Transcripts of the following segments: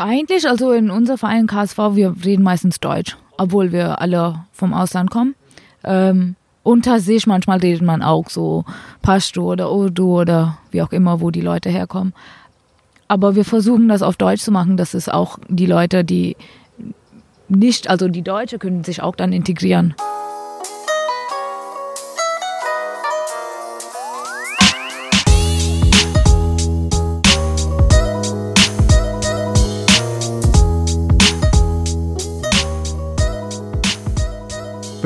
Eigentlich, also in unserem Verein KSV, wir reden meistens Deutsch, obwohl wir alle vom Ausland kommen. Ähm, unter sich manchmal redet man auch so Pashto oder Urdu oder wie auch immer, wo die Leute herkommen. Aber wir versuchen das auf Deutsch zu machen, dass es auch die Leute, die nicht, also die Deutsche können sich auch dann integrieren.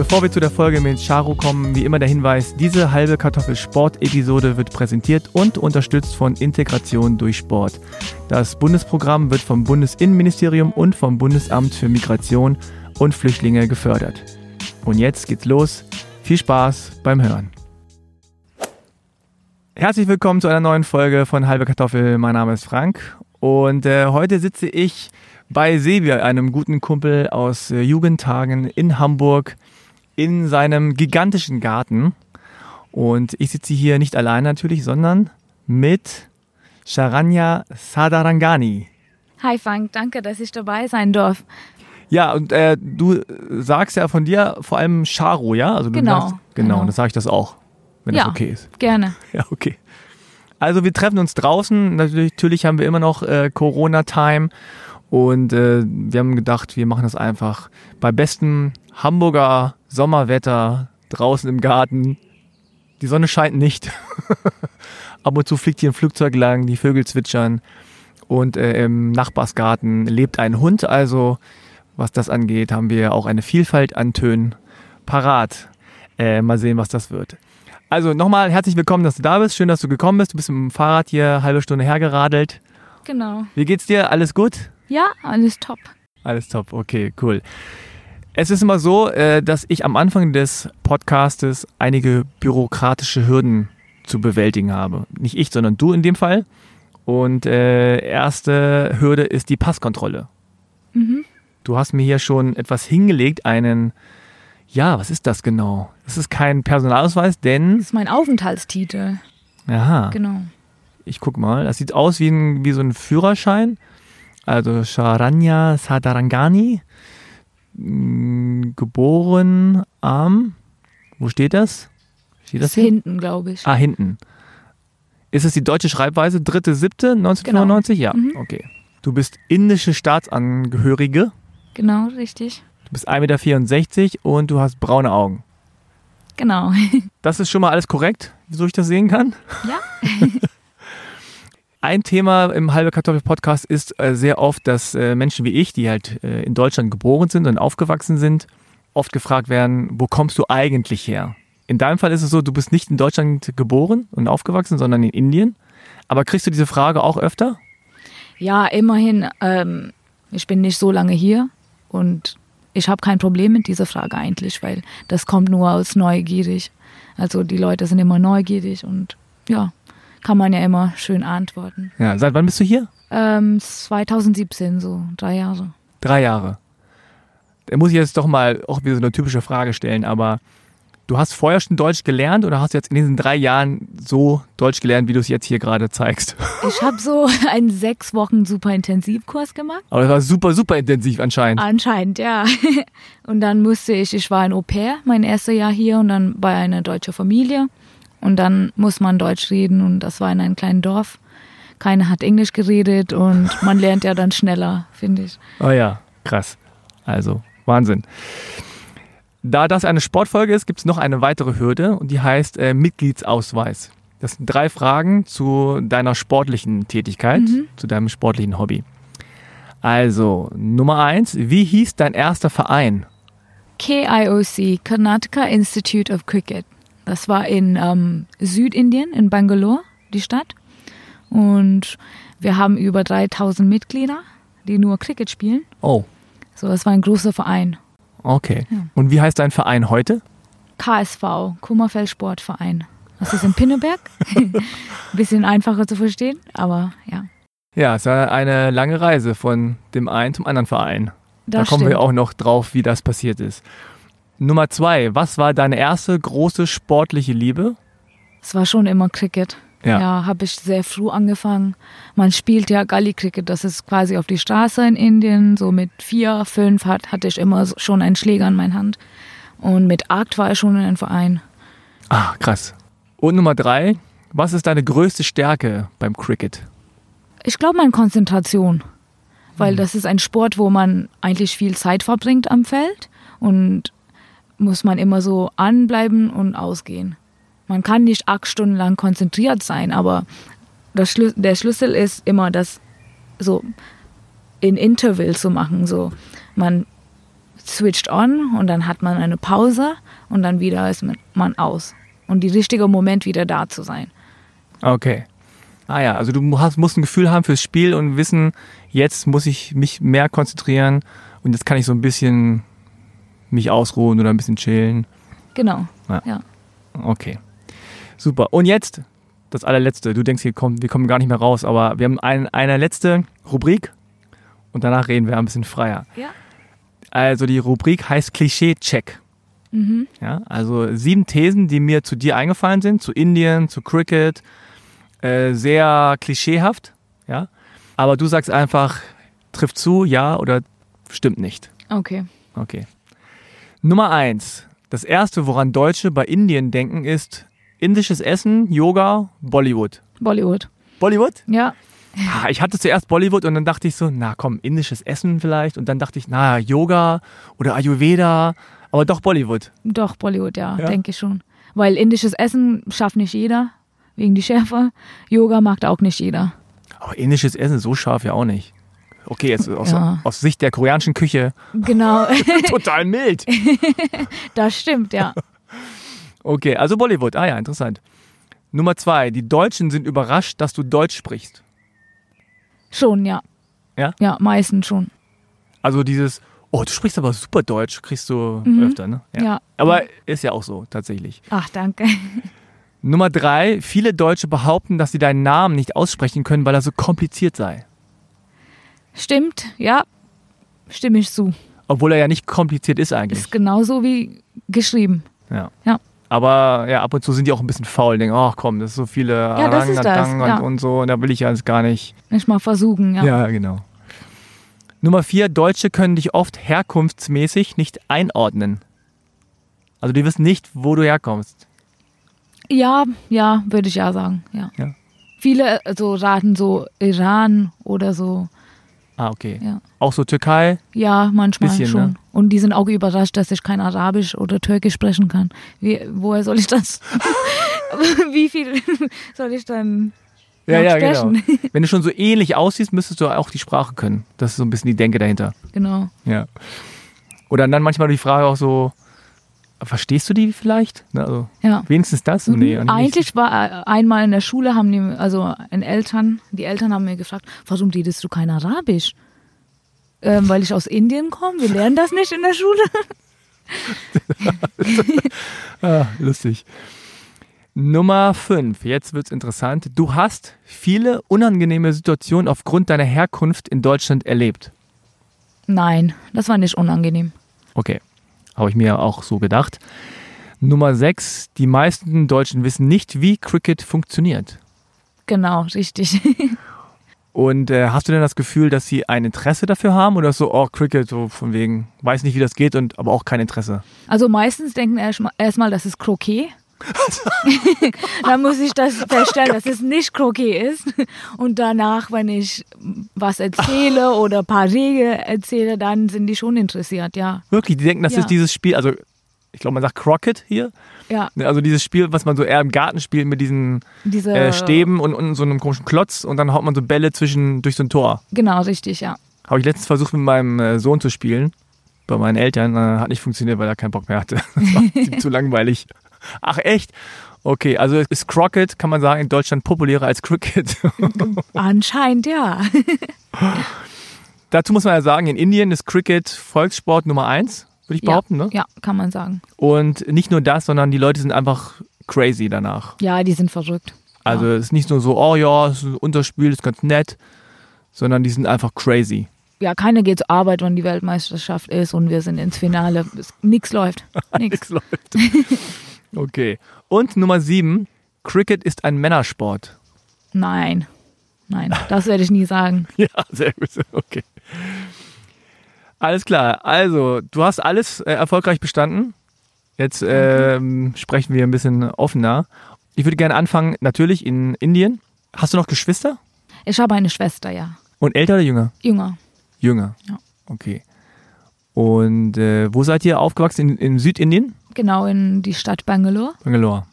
Bevor wir zu der Folge mit Charo kommen, wie immer der Hinweis, diese halbe Kartoffel Sport-Episode wird präsentiert und unterstützt von Integration durch Sport. Das Bundesprogramm wird vom Bundesinnenministerium und vom Bundesamt für Migration und Flüchtlinge gefördert. Und jetzt geht's los. Viel Spaß beim Hören. Herzlich willkommen zu einer neuen Folge von Halbe Kartoffel. Mein Name ist Frank und äh, heute sitze ich bei Sebi, einem guten Kumpel aus äh, Jugendtagen in Hamburg in seinem gigantischen Garten. Und ich sitze hier nicht allein natürlich, sondern mit Sharanya Sadarangani. Hi Frank, danke, dass ich dabei sein darf. Ja, und äh, du sagst ja von dir vor allem Charo, ja? Also du genau. Sagst, genau, genau. und das sage ich das auch, wenn ja, das okay ist. Gerne. Ja, okay. Also wir treffen uns draußen. Natürlich, natürlich haben wir immer noch äh, Corona-Time. Und äh, wir haben gedacht, wir machen das einfach bei bestem Hamburger Sommerwetter draußen im Garten. Die Sonne scheint nicht. Ab und zu fliegt hier ein Flugzeug lang, die Vögel zwitschern. Und äh, im Nachbarsgarten lebt ein Hund. Also, was das angeht, haben wir auch eine Vielfalt an Tönen parat. Äh, mal sehen, was das wird. Also nochmal herzlich willkommen, dass du da bist. Schön, dass du gekommen bist. Du bist mit dem Fahrrad hier eine halbe Stunde hergeradelt. Genau. Wie geht's dir? Alles gut? Ja, alles top. Alles top, okay, cool. Es ist immer so, äh, dass ich am Anfang des Podcastes einige bürokratische Hürden zu bewältigen habe. Nicht ich, sondern du in dem Fall. Und äh, erste Hürde ist die Passkontrolle. Mhm. Du hast mir hier schon etwas hingelegt, einen, ja, was ist das genau? Das ist kein Personalausweis, denn. Das ist mein Aufenthaltstitel. Aha. Genau. Ich guck mal, das sieht aus wie, ein, wie so ein Führerschein. Also Sharanya Sadarangani geboren am, wo steht das? Steht das hier? Hinten, glaube ich. Ah, hinten. Ist es die deutsche Schreibweise? 3.7.1995? Genau. Ja, mhm. okay. Du bist indische Staatsangehörige. Genau, richtig. Du bist 1,64 Meter und du hast braune Augen. Genau. Das ist schon mal alles korrekt, so ich das sehen kann? Ja. Ein Thema im Halbe Kartoffel Podcast ist äh, sehr oft, dass äh, Menschen wie ich, die halt äh, in Deutschland geboren sind und aufgewachsen sind, oft gefragt werden, wo kommst du eigentlich her? In deinem Fall ist es so, du bist nicht in Deutschland geboren und aufgewachsen, sondern in Indien. Aber kriegst du diese Frage auch öfter? Ja, immerhin. Ähm, ich bin nicht so lange hier und ich habe kein Problem mit dieser Frage eigentlich, weil das kommt nur aus neugierig. Also die Leute sind immer neugierig und ja kann man ja immer schön antworten. Ja, seit wann bist du hier? Ähm, 2017, so drei Jahre. Drei Jahre. Da muss ich jetzt doch mal auch wieder so eine typische Frage stellen, aber du hast vorher schon Deutsch gelernt oder hast du jetzt in diesen drei Jahren so Deutsch gelernt, wie du es jetzt hier gerade zeigst? Ich habe so einen sechs Wochen super Intensivkurs gemacht. Aber das war super, super intensiv anscheinend. Anscheinend, ja. Und dann musste ich, ich war ein Au pair, mein erstes Jahr hier und dann bei einer deutschen Familie. Und dann muss man Deutsch reden und das war in einem kleinen Dorf. Keiner hat Englisch geredet und man lernt ja dann schneller, finde ich. Oh ja, krass. Also, Wahnsinn. Da das eine Sportfolge ist, gibt es noch eine weitere Hürde und die heißt äh, Mitgliedsausweis. Das sind drei Fragen zu deiner sportlichen Tätigkeit, mhm. zu deinem sportlichen Hobby. Also, Nummer eins, wie hieß dein erster Verein? KIOC, Karnataka Institute of Cricket. Das war in ähm, Südindien, in Bangalore, die Stadt. Und wir haben über 3000 Mitglieder, die nur Cricket spielen. Oh. So, das war ein großer Verein. Okay. Ja. Und wie heißt dein Verein heute? KSV, Kummerfeld Sportverein. Das ist in Pinneberg. Bisschen einfacher zu verstehen, aber ja. Ja, es war eine lange Reise von dem einen zum anderen Verein. Das da kommen stimmt. wir auch noch drauf, wie das passiert ist. Nummer zwei, was war deine erste große sportliche Liebe? Es war schon immer Cricket. Ja. Ja, habe ich sehr früh angefangen. Man spielt ja Gully Cricket, das ist quasi auf die Straße in Indien. So mit vier, fünf hat, hatte ich immer schon einen Schläger in meiner Hand. Und mit acht war ich schon in einem Verein. Ah, krass. Und Nummer drei, was ist deine größte Stärke beim Cricket? Ich glaube, meine Konzentration. Weil das ist ein Sport, wo man eigentlich viel Zeit verbringt am Feld und muss man immer so anbleiben und ausgehen. Man kann nicht acht Stunden lang konzentriert sein, aber Schlü der Schlüssel ist immer, das so in Intervals zu machen. So, man switcht on und dann hat man eine Pause und dann wieder ist man aus. Und die richtige Moment wieder da zu sein. Okay. Ah ja, also du hast, musst ein Gefühl haben fürs Spiel und wissen, jetzt muss ich mich mehr konzentrieren und jetzt kann ich so ein bisschen mich ausruhen oder ein bisschen chillen. Genau. Ja. ja. Okay. Super. Und jetzt das allerletzte. Du denkst, hier kommt, wir kommen gar nicht mehr raus, aber wir haben ein, eine letzte Rubrik und danach reden wir ein bisschen freier. Ja. Also die Rubrik heißt Klischee-Check. Mhm. Ja, also sieben Thesen, die mir zu dir eingefallen sind, zu Indien, zu Cricket, äh, sehr klischeehaft, ja. Aber du sagst einfach, trifft zu, ja oder stimmt nicht. Okay. Okay. Nummer eins. Das erste, woran Deutsche bei Indien denken, ist indisches Essen, Yoga, Bollywood. Bollywood. Bollywood? Ja. Ah, Ich hatte zuerst Bollywood und dann dachte ich so, na komm, indisches Essen vielleicht. Und dann dachte ich, na, Yoga oder Ayurveda, aber doch Bollywood. Doch, Bollywood, ja, Ja? denke ich schon. Weil indisches Essen schafft nicht jeder, wegen die Schärfe. Yoga mag auch nicht jeder. Aber indisches Essen so scharf ja auch nicht. Okay, jetzt aus, Ja. aus Sicht der koreanischen Küche Genau, total mild. das stimmt, ja. Okay, also Bollywood. Ah ja, interessant. Nummer zwei. Die Deutschen sind überrascht, dass du Deutsch sprichst. Schon, ja. Ja? Ja, meistens schon. Also dieses, oh, du sprichst aber super Deutsch, kriegst du Mhm. öfter, ne? Ja. Aber ist ja auch so, tatsächlich. Ach, danke. Nummer drei. Viele Deutsche behaupten, dass sie deinen Namen nicht aussprechen können, weil er so kompliziert sei. Stimmt, ja. Stimme ich zu. Obwohl er ja nicht kompliziert ist eigentlich. Ist genauso wie geschrieben. Ja. Ja. Aber ja, ab und zu sind die auch ein bisschen faul, denken, ach komm, das ist so viele Ja, das ist das, Arang, ja. und, und so, und da will ich ja alles gar nicht. Nicht mal versuchen, ja. Ja, genau. Nummer vier, Deutsche können dich oft herkunftsmäßig nicht einordnen. Also die wissen nicht, wo du herkommst. Ja, ja, würde ich ja sagen, ja. Ja. Viele so raten so Iran oder so. Ah, okay. Ja. Auch so Türkei. Ja, manchmal Bisschen, schon. ne? Und die sind auch überrascht, dass ich kein Arabisch oder Türkisch sprechen kann. Wie, woher soll ich das? Wie viel soll ich dann Ja, ja, genau. sprechen? Wenn du schon so ähnlich aussiehst, müsstest du auch die Sprache können. Das ist so ein bisschen die Denke dahinter. Genau. Ja. Oder dann manchmal die Frage auch so, verstehst du die vielleicht? Ne, also Ja. wenigstens das? Mhm. Nee, eigentlich war äh, einmal in der Schule, haben die, also ein Eltern, die Eltern haben mir gefragt, warum redest du kein Arabisch? Ähm, weil ich aus Indien komme, wir lernen das nicht in der Schule. Ah, lustig. Nummer 5. Jetzt wird's interessant. Du hast viele unangenehme Situationen aufgrund deiner Herkunft in Deutschland erlebt. Nein, das war nicht unangenehm. Okay. Habe ich mir auch so gedacht. Nummer 6. Die meisten Deutschen wissen nicht, wie Cricket funktioniert. Genau, richtig. Und äh, hast du denn das Gefühl, dass sie ein Interesse dafür haben oder so, oh, Cricket, so von wegen, weiß nicht, wie das geht und aber auch kein Interesse? Also meistens denken erstmal, erstmal, das ist Croquet. Dann muss ich das feststellen, dass es nicht Croquet ist. Und danach, wenn ich was erzähle oder ein paar Regeln erzähle, dann sind die schon interessiert, ja. Wirklich, die denken, das Ja. ist dieses Spiel, also ich glaube, man sagt Crockett hier. Ja, Ne, Also dieses Spiel, was man so eher im Garten spielt mit diesen diese. äh, Stäben und, und so einem komischen Klotz und dann haut man so Bälle zwischen durch so ein Tor. Genau, richtig, ja. Habe ich letztens versucht mit meinem äh, Sohn zu spielen, bei meinen Eltern. Äh, hat nicht funktioniert, weil er keinen Bock mehr hatte. Das war zu langweilig. Ach echt? Okay, also ist Crockett, kann man sagen, in Deutschland populärer als Cricket. Anscheinend ja. Dazu muss man ja sagen, in Indien ist Cricket Volkssport Nummer eins, würde ich Ja. behaupten. Ne? Ja, kann man sagen. Und nicht nur das, sondern die Leute sind einfach crazy danach. Ja, die sind verrückt. Also es ist nicht nur so, oh ja, es ist ein Unterspiel, ist ganz nett, sondern die sind einfach crazy. Ja, keiner geht zur Arbeit, wenn die Weltmeisterschaft ist und wir sind ins Finale. Nix läuft. Nix läuft. Okay. Und Nummer sieben, Cricket ist ein Männersport. Nein. Nein, das werde ich nie sagen. Ja, sehr gut. Okay. Alles klar. Also, du hast alles äh, erfolgreich bestanden. Jetzt ähm, sprechen wir ein bisschen offener. Ich würde gerne anfangen, natürlich in Indien. Hast du noch Geschwister? Ich habe eine Schwester, ja. Und älter oder jünger? Jünger. Jünger. Ja. Okay. Und äh, wo seid ihr aufgewachsen? In, in Südindien? Genau in die Stadt Bangalore. Bangalore.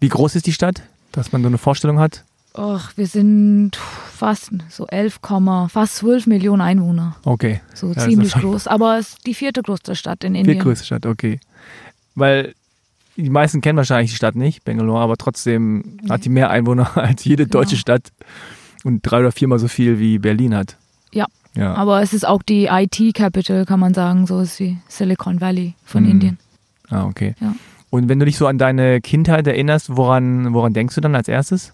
Wie groß ist die Stadt, dass man so eine Vorstellung hat? Och, wir sind fast so 11, fast 12 Millionen Einwohner. Okay. So Ja, ziemlich groß. Aber es ist die vierte größte Stadt in Indien. Viertgrößte Stadt, okay. Weil die meisten kennen wahrscheinlich die Stadt nicht, Bangalore, aber trotzdem hat die mehr Einwohner als jede deutsche Genau. Stadt und drei oder viermal so viel wie Berlin hat. Ja. Ja. Aber es ist auch die IT-Capital, kann man sagen. So ist die Silicon Valley von Mhm. Indien. Ah, okay. Ja. Und wenn du dich so an deine Kindheit erinnerst, woran, woran denkst du dann als erstes?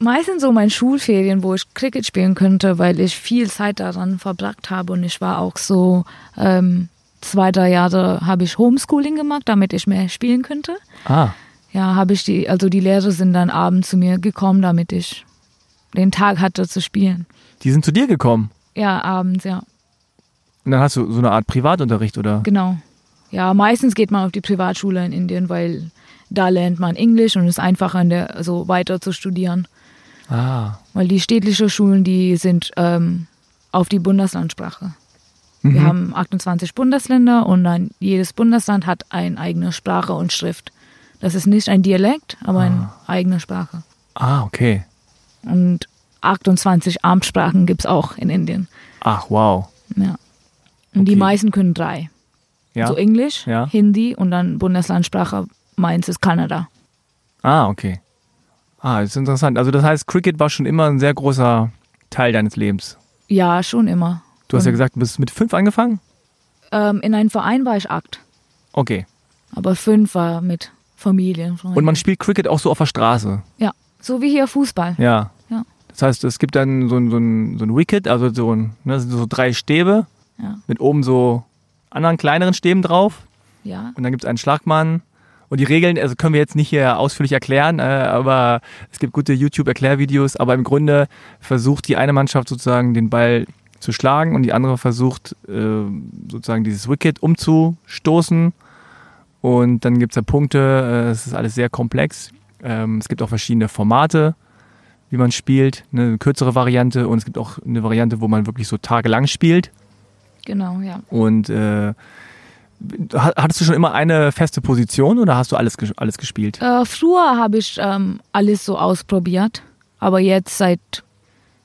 Meistens so meine Schulferien, wo ich Cricket spielen könnte, weil ich viel Zeit daran verbracht habe und ich war auch so ähm, zwei, drei Jahre habe ich Homeschooling gemacht, damit ich mehr spielen könnte. Ah, Ja, habe ich die, also die Lehrer sind dann abends zu mir gekommen, damit ich den Tag hatte zu spielen. die sind zu dir gekommen. Ja, abends, ja, Und dann hast du so eine Art Privatunterricht, oder? genau. Ja, meistens geht man auf die Privatschule in Indien, weil da lernt man Englisch und ist einfacher, in der, also weiter zu studieren. Ah. Weil die städtlichen Schulen, die sind ähm, auf die Bundeslandsprache. Wir Mhm. haben 28 Bundesländer und dann jedes Bundesland hat eine eigene Sprache und Schrift. Das ist nicht ein Dialekt, aber eine eigene Sprache. Ah, okay. Und 28 Amtssprachen gibt es auch in Indien. Ach, wow. Ja. Und die Okay. meisten können drei. Ja. So Englisch, Ja. Hindi und dann Bundeslandsprache meins ist Kanada. Ah, okay. Ah, das ist interessant. Also das heißt, Cricket war schon immer ein sehr großer Teil deines Lebens. Ja, schon immer. Du hast ja Und, gesagt, du bist mit fünf angefangen? Ähm, in einem Verein war ich acht, Okay. aber fünf war mit Familien. Freunden. Und man spielt Cricket auch so auf der Straße. Ja, so wie hier Fußball. Ja. Das heißt, es gibt dann so ein, so ein, so ein Wicket, also so, ein, ne, so drei Stäbe Ja. mit oben so anderen kleineren Stäben drauf. Ja, Und dann gibt es einen Schlagmann. Und die Regeln, also können wir jetzt nicht hier ausführlich erklären, äh, aber es gibt gute YouTube-Erklärvideos. Aber im Grunde versucht die eine Mannschaft sozusagen den Ball zu schlagen und die andere versucht äh, sozusagen dieses Wicket umzustoßen. Und dann gibt es da Punkte. Äh, es ist alles sehr komplex. Ähm, es gibt auch verschiedene Formate, wie man spielt. Ne, Eine kürzere Variante und es gibt auch eine Variante, wo man wirklich so tagelang spielt. genau, ja. Und äh, ha- hattest du schon immer eine feste Position oder hast du alles, alles gespielt? Äh, früher habe ich ähm, alles so ausprobiert, aber jetzt seit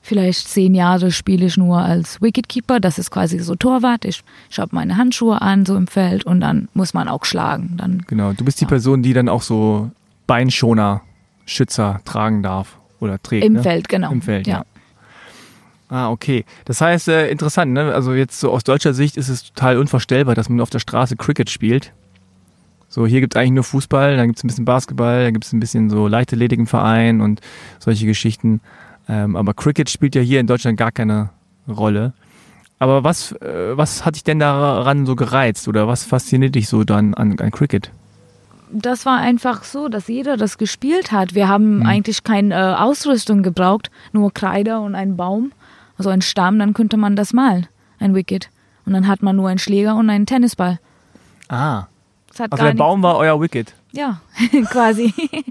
vielleicht zehn Jahren spiele ich nur als Wicketkeeper. Das ist quasi so Torwart. Ich, ich habe meine Handschuhe an, so im Feld und dann muss man auch schlagen. Dann Genau, du bist die Person, die dann auch so Beinschoner, Schützer tragen darf oder trägt. im ne? Feld, genau. Im Feld, ja. ja. Ah, okay. Das heißt, äh, interessant, ne? Also jetzt so aus deutscher Sicht ist es total unvorstellbar, dass man auf der Straße Cricket spielt. So, hier gibt es eigentlich nur Fußball, dann gibt es ein bisschen Basketball, dann gibt es ein bisschen so Leichtathletik im Verein und solche Geschichten. Ähm, aber Cricket spielt ja hier in Deutschland gar keine Rolle. Aber was, äh, was hat dich denn daran so gereizt oder was fasziniert dich so dann an, an Cricket? Das war einfach so, dass jeder das gespielt hat. Wir haben Mhm. eigentlich keine äh, Ausrüstung gebraucht, nur Kreide und einen Baum, also einen Stamm, dann könnte man das malen, ein Wicket. Und dann hat man nur einen Schläger und einen Tennisball. Ah, Das hat also der Baum war euer Wicket. Ja, quasi.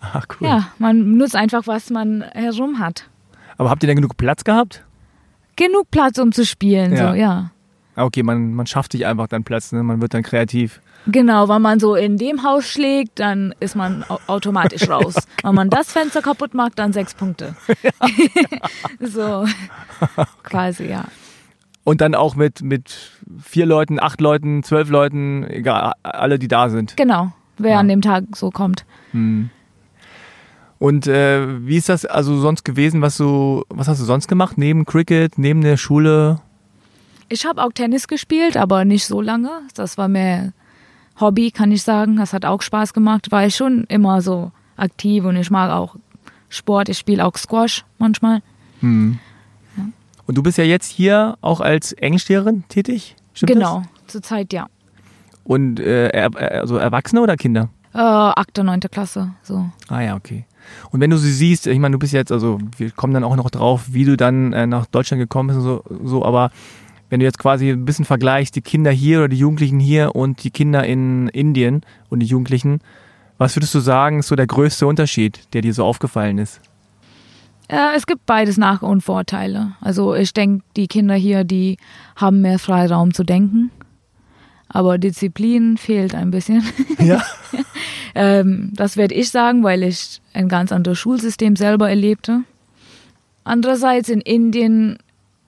Ah, cool. Ja, man nutzt einfach, was man herum hat. Aber habt ihr denn genug Platz gehabt? Genug Platz, um zu spielen, Ja. so, ja. Ah, Okay, man, man schafft sich einfach dann Platz, ne? man wird dann kreativ. Genau, wenn man so in dem Haus schlägt, dann ist man au automatisch raus. Wenn man das Fenster kaputt macht, dann sechs Punkte. so, quasi, ja. Und dann auch mit, mit vier Leuten, acht Leuten, zwölf Leuten, egal, alle, die da sind. Genau, wer Ja. an dem Tag so kommt. Hm. Und äh, wie ist das also sonst gewesen, was du, was hast du sonst gemacht? Neben Cricket, neben der Schule? Ich habe auch Tennis gespielt, aber nicht so lange. Das war mehr Hobby, kann ich sagen. Das hat auch Spaß gemacht. War ich schon immer so aktiv und ich mag auch Sport. Ich spiele auch Squash manchmal. Hm. Und du bist ja jetzt hier auch als Englischlehrerin tätig? Stimmt genau, zurzeit ja. Und äh, er, also Erwachsene oder Kinder? Äh, achte, neunte Klasse, so. Ah ja, okay. Und wenn du sie siehst, ich meine, du bist jetzt, also wir kommen dann auch noch drauf, wie du dann äh, nach Deutschland gekommen bist und so, so, aber wenn du jetzt quasi ein bisschen vergleichst, die Kinder hier oder die Jugendlichen hier und die Kinder in Indien und die Jugendlichen, was würdest du sagen, ist so der größte Unterschied, der dir so aufgefallen ist? Ja, es gibt beides Nach- und Vorteile. Also ich denke, die Kinder hier, die haben mehr Freiraum zu denken. Aber Disziplin fehlt ein bisschen. Ja. ähm, das werde ich sagen, weil ich ein ganz anderes Schulsystem selber erlebte. Andererseits in Indien,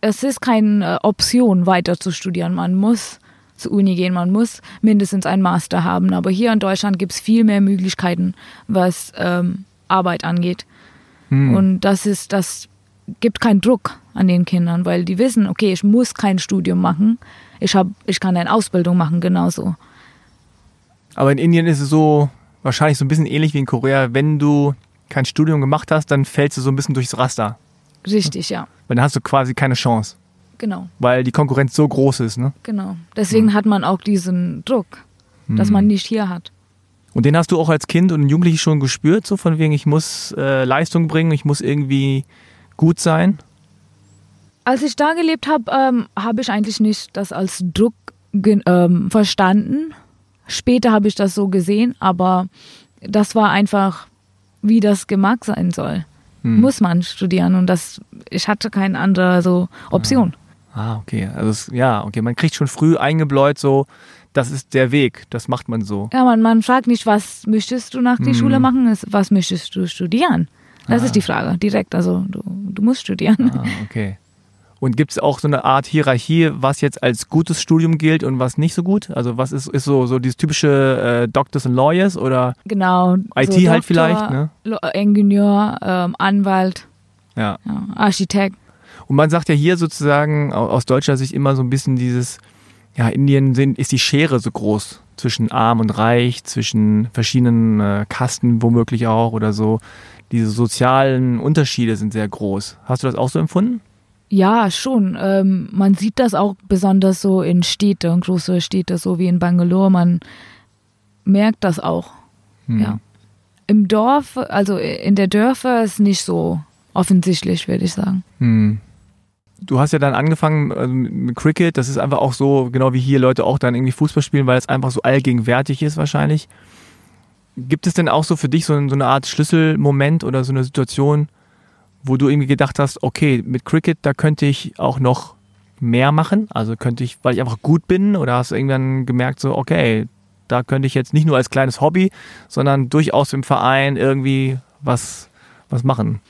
es ist keine äh, Option, weiter zu studieren. Man muss zur Uni gehen, man muss mindestens einen Master haben. Aber hier in Deutschland gibt es viel mehr Möglichkeiten, was ähm, Arbeit angeht. Hm. Und das ist, das gibt keinen Druck an den Kindern, weil die wissen, okay, ich muss kein Studium machen. Ich, hab, ich kann eine Ausbildung machen, genauso. Aber in Indien ist es so wahrscheinlich so ein bisschen ähnlich wie in Korea. Wenn du kein Studium gemacht hast, dann fällst du so ein bisschen durchs Raster. Richtig, ja. Weil dann hast du quasi keine Chance, Genau, weil die Konkurrenz so groß ist. Ne? genau. Deswegen hat man auch diesen Druck, dass man nicht hier hat. Und den hast du auch als Kind und Jugendliche schon gespürt, so von wegen, ich muss äh, Leistung bringen, ich muss irgendwie gut sein. Als ich da gelebt habe, ähm, habe ich eigentlich nicht das als Druck ähm, verstanden. Später habe ich das so gesehen, aber das war einfach, wie das gemacht sein soll. Hm. Muss man studieren und das, ich hatte keine andere so Option. Ah, okay. Also es, ja, okay, man kriegt schon früh eingebläut, so, das ist der Weg, das macht man so. Ja, man, man fragt nicht, was möchtest du nach der Hm. Schule machen, was möchtest du studieren? Das Ah. ist die Frage, direkt. Also du, du musst studieren. Ah, okay. Und gibt es auch so eine Art Hierarchie, was jetzt als gutes Studium gilt und was nicht so gut? Also was ist, ist so, so dieses typische äh, Doctors and Lawyers oder Genau. IT so halt vielleicht, ne? Ingenieur, ähm, Anwalt, ja. ja, Architekt. Und man sagt ja hier sozusagen au- aus deutscher Sicht immer so ein bisschen dieses, ja, Indien sind, ist die Schere so groß zwischen arm und reich, zwischen verschiedenen äh, Kasten womöglich auch oder so. Diese sozialen Unterschiede sind sehr groß. Hast du das auch so empfunden? Ja, schon. Ähm, man sieht das auch besonders so in Städte, große Städte, so wie in Bangalore. Man merkt das auch. Hm. Ja. Im Dorf, also in der Dörfer ist nicht so offensichtlich, würde ich sagen. Hm. Du hast ja dann angefangen also mit Cricket, das ist einfach auch so, genau wie hier Leute auch dann irgendwie Fußball spielen, weil es einfach so allgegenwärtig ist wahrscheinlich. Gibt es denn auch so für dich so eine Art Schlüsselmoment oder so eine Situation, wo du irgendwie gedacht hast, okay, mit Cricket, da könnte ich auch noch mehr machen? Also könnte ich, weil ich einfach gut bin oder hast du irgendwann gemerkt, so, okay, da könnte ich jetzt nicht nur als kleines Hobby, sondern durchaus im Verein irgendwie was, was machen?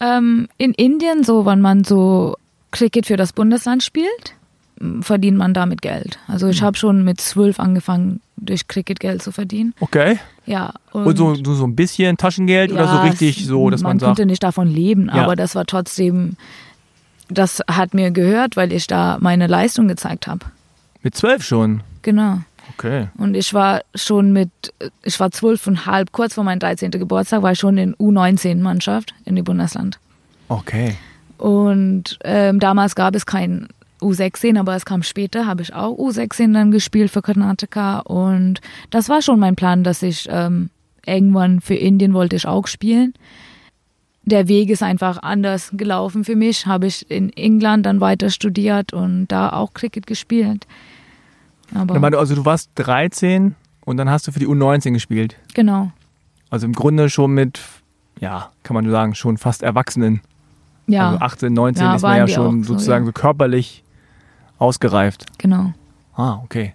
Ähm, in Indien, so, wenn man so Cricket für das Bundesland spielt, verdient man damit Geld. Also ich habe schon mit zwölf angefangen, durch Cricket Geld zu verdienen. Okay. Ja. Und so, so, so ein bisschen Taschengeld oder so Ja, richtig so, dass man, man sagt, konnte nicht davon leben, Ja. aber das war trotzdem, das hat mir gehört, weil ich da meine Leistung gezeigt habe. mit zwölf schon. Genau. Okay. Und ich war schon mit, ich war zwölf und halb, kurz vor meinem 13. Geburtstag, war ich schon in U19-Mannschaft in dem Bundesland. Okay. Und ähm, damals gab es kein U16, aber es kam später, habe ich auch U16 dann gespielt für Karnataka. Und das war schon mein Plan, dass ich ähm, irgendwann für Indien wollte ich auch spielen. Der Weg ist einfach anders gelaufen für mich. Habe ich in England dann weiter studiert und da auch Cricket gespielt. Aber Also du warst 13 und dann hast du für die U19 gespielt. genau. Also im Grunde schon mit, ja, kann man sagen, schon fast Erwachsenen. Ja, Also 18, 19 Ja, ist man ja schon so, sozusagen ja. so körperlich ausgereift. genau. Ah, okay.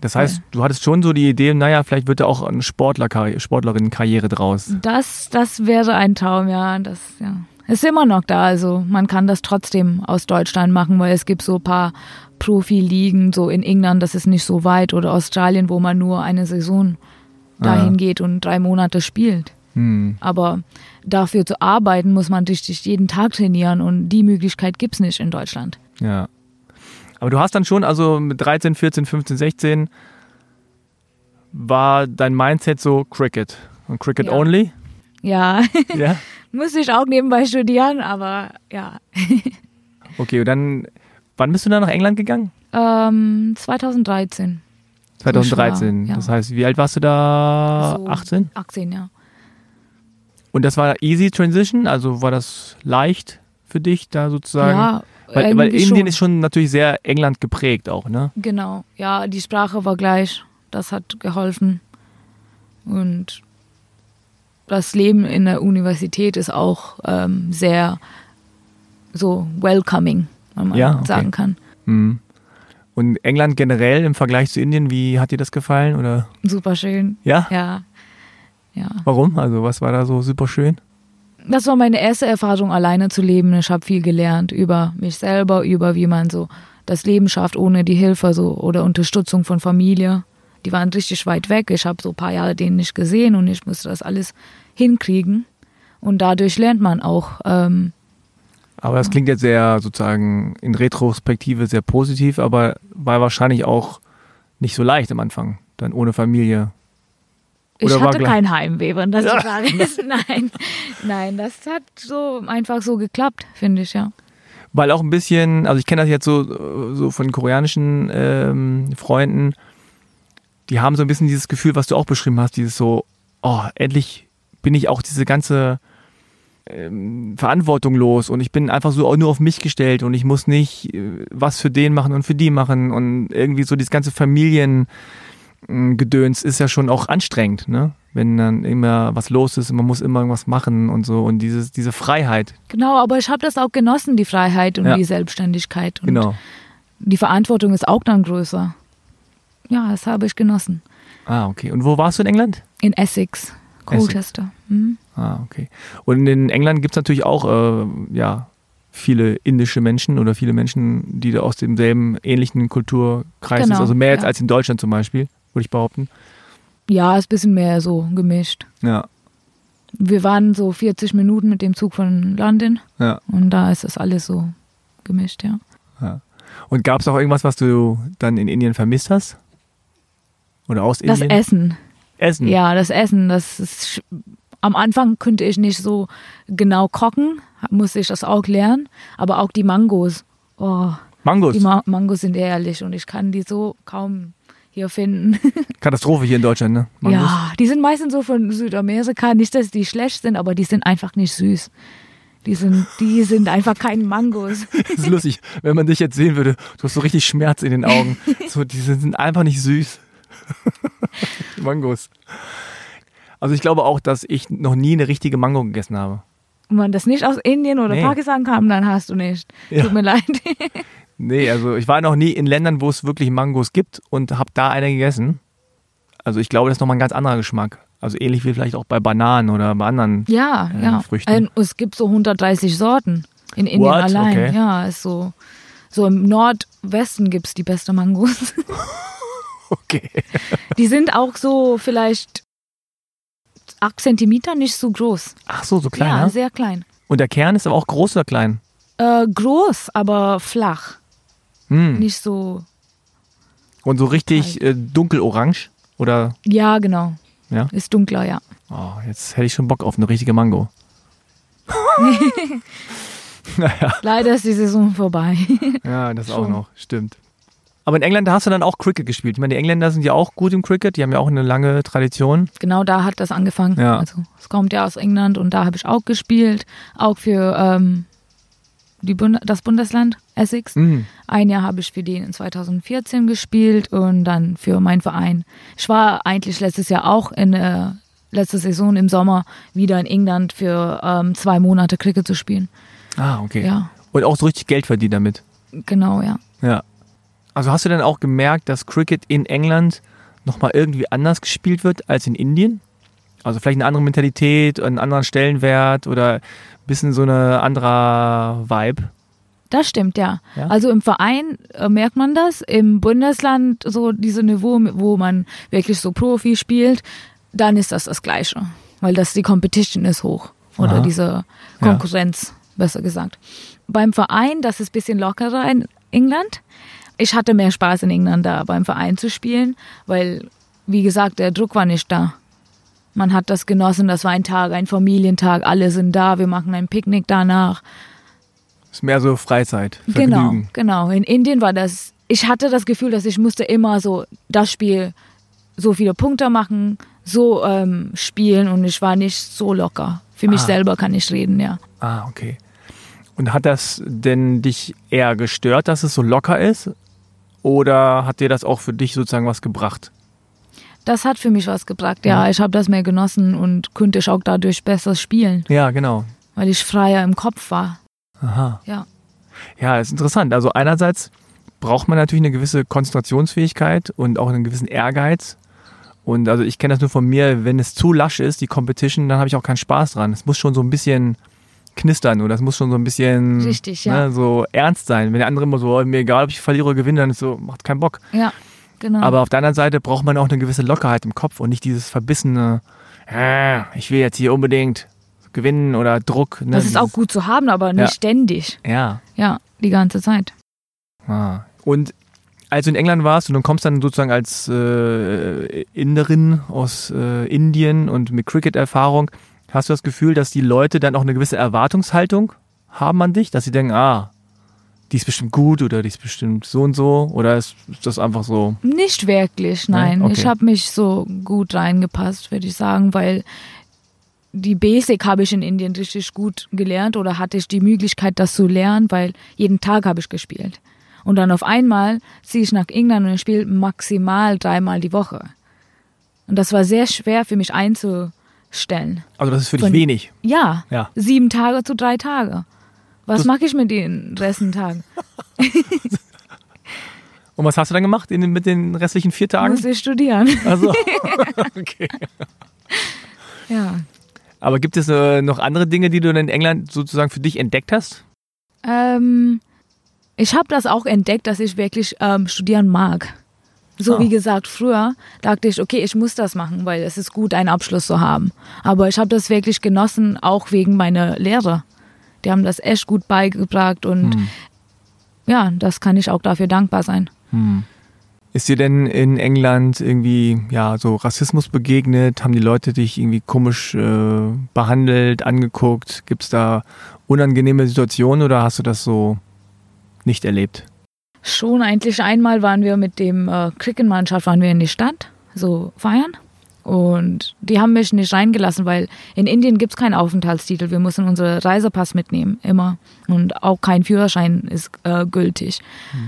Das heißt, du hattest schon so die Idee, naja, vielleicht wird da auch eine Sportler Sportlerinnenkarriere draus. Das, das wäre ein Traum, ja. Das ja. ist immer noch da. Also man kann das trotzdem aus Deutschland machen, weil es gibt so ein paar Profiligen, so in England, das ist nicht so weit, oder Australien, wo man nur eine Saison dahin Ah. geht und drei Monate spielt. Hm. Aber dafür zu arbeiten, muss man richtig jeden Tag trainieren und die Möglichkeit gibt's nicht in Deutschland. Ja. Aber du hast dann schon, also mit 13, 14, 15, 16, war dein Mindset so Cricket. Und Cricket Ja. only? Ja, Ja. muss ich auch nebenbei studieren, aber ja. Okay, und dann, wann bist du dann nach England gegangen? Ähm, 2013. 2013. ja. Das heißt, wie alt warst du da? So 18? 18, ja. Und das war easy Transition? Also war das leicht für dich da sozusagen? Ja, weil, weil irgendwie Indien schon. ist schon natürlich sehr England geprägt auch, ne? Genau, ja, die Sprache war gleich. Das hat geholfen. Und das Leben in der Universität ist auch ähm, sehr so welcoming, wenn man Ja, okay. sagen kann. Mhm. Und England generell im Vergleich zu Indien, wie hat dir das gefallen? Oder Super schön. ja? Ja. Ja. Warum? Also was war da so super schön? Das war meine erste Erfahrung, alleine zu leben. Ich habe viel gelernt über mich selber, über wie man so das Leben schafft ohne die Hilfe so oder Unterstützung von Familie. Die waren richtig weit weg. Ich habe so ein paar Jahre denen nicht gesehen und ich musste das alles hinkriegen. Und dadurch lernt man auch. Ähm, Aber das klingt jetzt sehr sozusagen in Retrospektive sehr positiv, aber war wahrscheinlich auch nicht so leicht am Anfang, dann ohne Familie. Ich Oder hatte kein Heimweh, wenn das Ja. die Frage ist. Nein, nein, das hat so einfach so geklappt, finde ich ja. Weil auch ein bisschen, also ich kenne das jetzt so, so von koreanischen ähm, Freunden, die haben so ein bisschen dieses Gefühl, was du auch beschrieben hast, dieses so, oh, endlich bin ich auch diese ganze ähm, Verantwortung los und ich bin einfach so nur auf mich gestellt und ich muss nicht äh, was für den machen und für die machen und irgendwie so dieses ganze Familiengedöns ist ja schon auch anstrengend, ne? Wenn dann immer was los ist und man muss immer irgendwas machen und so und dieses, diese Freiheit, Genau, aber ich habe das auch genossen, die Freiheit und Ja. die Selbstständigkeit. Und genau. die Verantwortung ist auch dann größer. Ja, das habe ich genossen. Ah, okay. Und wo warst du in England? In Essex, Colchester. Mhm. Ah, okay. Und in England gibt es natürlich auch äh, ja, viele indische Menschen oder viele Menschen, die da aus demselben ähnlichen Kulturkreis Genau, sind. Also mehr jetzt ja. als in Deutschland zum Beispiel, würde ich behaupten. Ja, ist ein bisschen mehr so gemischt. Ja, Wir waren so 40 Minuten mit dem Zug von London ja. und da ist das alles so gemischt, ja. Und gab es auch irgendwas, was du dann in Indien vermisst hast? Oder aus Das Indien? Essen. Essen. Ja, das Essen, das ist. Am Anfang könnte ich nicht so genau kochen, musste ich das auch lernen. Aber auch die Mangos. Oh, Mangos. die Ma Mangos sind ehrlich und ich kann die so kaum hier finden. Katastrophe hier in Deutschland, ne? Mangos. Ja, die sind meistens so von Südamerika. Nicht, dass die schlecht sind, aber die sind einfach nicht süß. Die sind, die sind einfach kein Mangos. Das ist lustig, wenn man dich jetzt sehen würde. Du hast so richtig Schmerz in den Augen. So, die sind einfach nicht süß. Die Mangos. Also ich glaube auch, dass ich noch nie eine richtige Mango gegessen habe. Wenn man das nicht aus Indien oder Nee. Pakistan kam, dann hast du nicht. Ja. Tut mir leid. Nee, also ich war noch nie in Ländern, wo es wirklich Mangos gibt und habe da eine gegessen. Also ich glaube, das ist nochmal ein ganz anderer Geschmack. Also ähnlich wie vielleicht auch bei Bananen oder bei anderen. Ja, Äh, ja. Früchten. Ein- Es gibt so 130 Sorten in Indien What? allein. Okay. Ja, ist so. So im Nordwesten gibt es die beste Mangos. Okay. Die sind auch so vielleicht 8 Zentimeter, nicht so groß. Ach so, so klein, ja, ne? sehr klein. Und der Kern ist aber auch groß oder klein? Äh, groß, aber flach. Hm. Nicht so. Und so richtig äh, dunkelorange? Oder, Ja, genau. Ja? Ist dunkler, ja. oh, jetzt hätte ich schon Bock auf eine richtige Mango. naja, Leider ist die Saison vorbei. ja, das auch Schon. noch, stimmt. Aber in England hast du dann auch Cricket gespielt. Ich meine, die Engländer sind ja auch gut im Cricket, die haben ja auch eine lange Tradition. genau da hat das angefangen. Ja. Also es kommt ja aus England und da habe ich auch gespielt. Auch für ähm, Bund das Bundesland Essex. Mhm. Ein Jahr habe ich für den in 2014 gespielt und dann für meinen Verein. Ich war eigentlich letztes Jahr auch in der letzte Saison im Sommer wieder in England für ähm, zwei Monate Cricket zu spielen. Ah, okay. Ja, Und auch so richtig Geld verdient damit. genau, ja. Ja. Also hast du dann auch gemerkt, dass Cricket in England nochmal irgendwie anders gespielt wird als in Indien? Also vielleicht eine andere Mentalität, einen anderen Stellenwert oder ein bisschen so eine anderer Vibe? Das stimmt, ja. Ja? Also im Verein äh, merkt man das. Im Bundesland so diese Niveau, wo man wirklich so Profi spielt, dann ist das das Gleiche, weil das die Competition ist hoch oder Aha. diese Konkurrenz, besser gesagt. Beim Verein, das ist ein bisschen lockerer in England. Ich hatte mehr Spaß in England da beim Verein zu spielen, weil, wie gesagt, der Druck war nicht da. Man hat das genossen, das war ein Tag, ein Familientag, alle sind da, wir machen ein Picknick danach. Ist mehr so Freizeit, Genau, Vergnügen. genau. In Indien war das ich hatte das Gefühl, dass ich musste immer so das Spiel so viele Punkte machen, so ähm, spielen und ich war nicht so locker. Für mich Ah. selber kann ich reden, ja. Ah, okay. Und hat das denn dich eher gestört, dass es so locker ist? Oder hat dir das auch für dich sozusagen was gebracht? Das hat für mich was gebracht, ja. Ja. Ich habe das mehr genossen und konnte ich auch dadurch besser spielen, Ja, genau. weil ich freier im Kopf war. Aha. Ja. Ja, ist interessant. Also einerseits braucht man natürlich eine gewisse Konzentrationsfähigkeit und auch einen gewissen Ehrgeiz. Und also ich kenne das nur von mir, wenn es zu lasch ist, die Competition, dann habe ich auch keinen Spaß dran. Es muss schon so ein bisschen knistern oder es muss schon so ein bisschen Richtig, ja. ne, so ernst sein. Wenn der andere immer so, "Oh, mir egal, ob ich verliere oder gewinne, dann ist so, macht keinen Bock. Ja, genau. Aber auf der anderen Seite braucht man auch eine gewisse Lockerheit im Kopf und nicht dieses verbissene, äh, ich will jetzt hier unbedingt gewinnen oder Druck. Ne, das ist auch dieses- gut zu haben, aber nicht Ja. ständig. Ja. Ja, die ganze Zeit. Ah. Und als du in England warst und du kommst dann sozusagen als äh, Inderin aus äh, Indien und mit Cricket-Erfahrung, hast du das Gefühl, dass die Leute dann auch eine gewisse Erwartungshaltung haben an dich, dass sie denken, ah, die ist bestimmt gut oder die ist bestimmt so und so oder ist, das einfach so? Nicht wirklich, nein. Okay. Ich habe mich so gut reingepasst, würde ich sagen, weil die Basic habe ich in Indien richtig gut gelernt oder hatte ich die Möglichkeit, das zu lernen, weil jeden Tag habe ich gespielt. Und dann auf einmal ziehe ich nach England und spiele maximal dreimal die Woche. Und das war sehr schwer für mich einzustellen. Also das ist für dich Von- wenig. Ja, Ja. sieben Tage zu drei Tage. Was mache ich mit den restlichen Tagen? Und was hast du dann gemacht in, mit den restlichen vier Tagen? Muss ich studieren. Also, okay. Ja. Aber gibt es äh, noch andere Dinge, die du in England sozusagen für dich entdeckt hast? Ähm, ich habe das auch entdeckt, dass ich wirklich ähm, studieren mag. So Ah. wie gesagt, früher dachte ich, okay, ich muss das machen, weil es ist gut, einen Abschluss zu haben. Aber ich habe das wirklich genossen, auch wegen meiner Lehrer. Die haben das echt gut beigebracht und Hm. ja, das kann ich auch dafür dankbar sein. Ist dir denn in England irgendwie ja so Rassismus begegnet? Haben die Leute dich irgendwie komisch äh, behandelt, angeguckt? Gibt es da unangenehme Situationen oder hast du das so nicht erlebt? Schon eigentlich einmal waren wir mit dem äh, Cricket-Mannschaft waren wir in die Stadt, so feiern. Und die haben mich nicht reingelassen, weil in Indien gibt es keinen Aufenthaltstitel. Wir müssen unseren Reisepass mitnehmen, immer. Und auch kein Führerschein ist äh, gültig.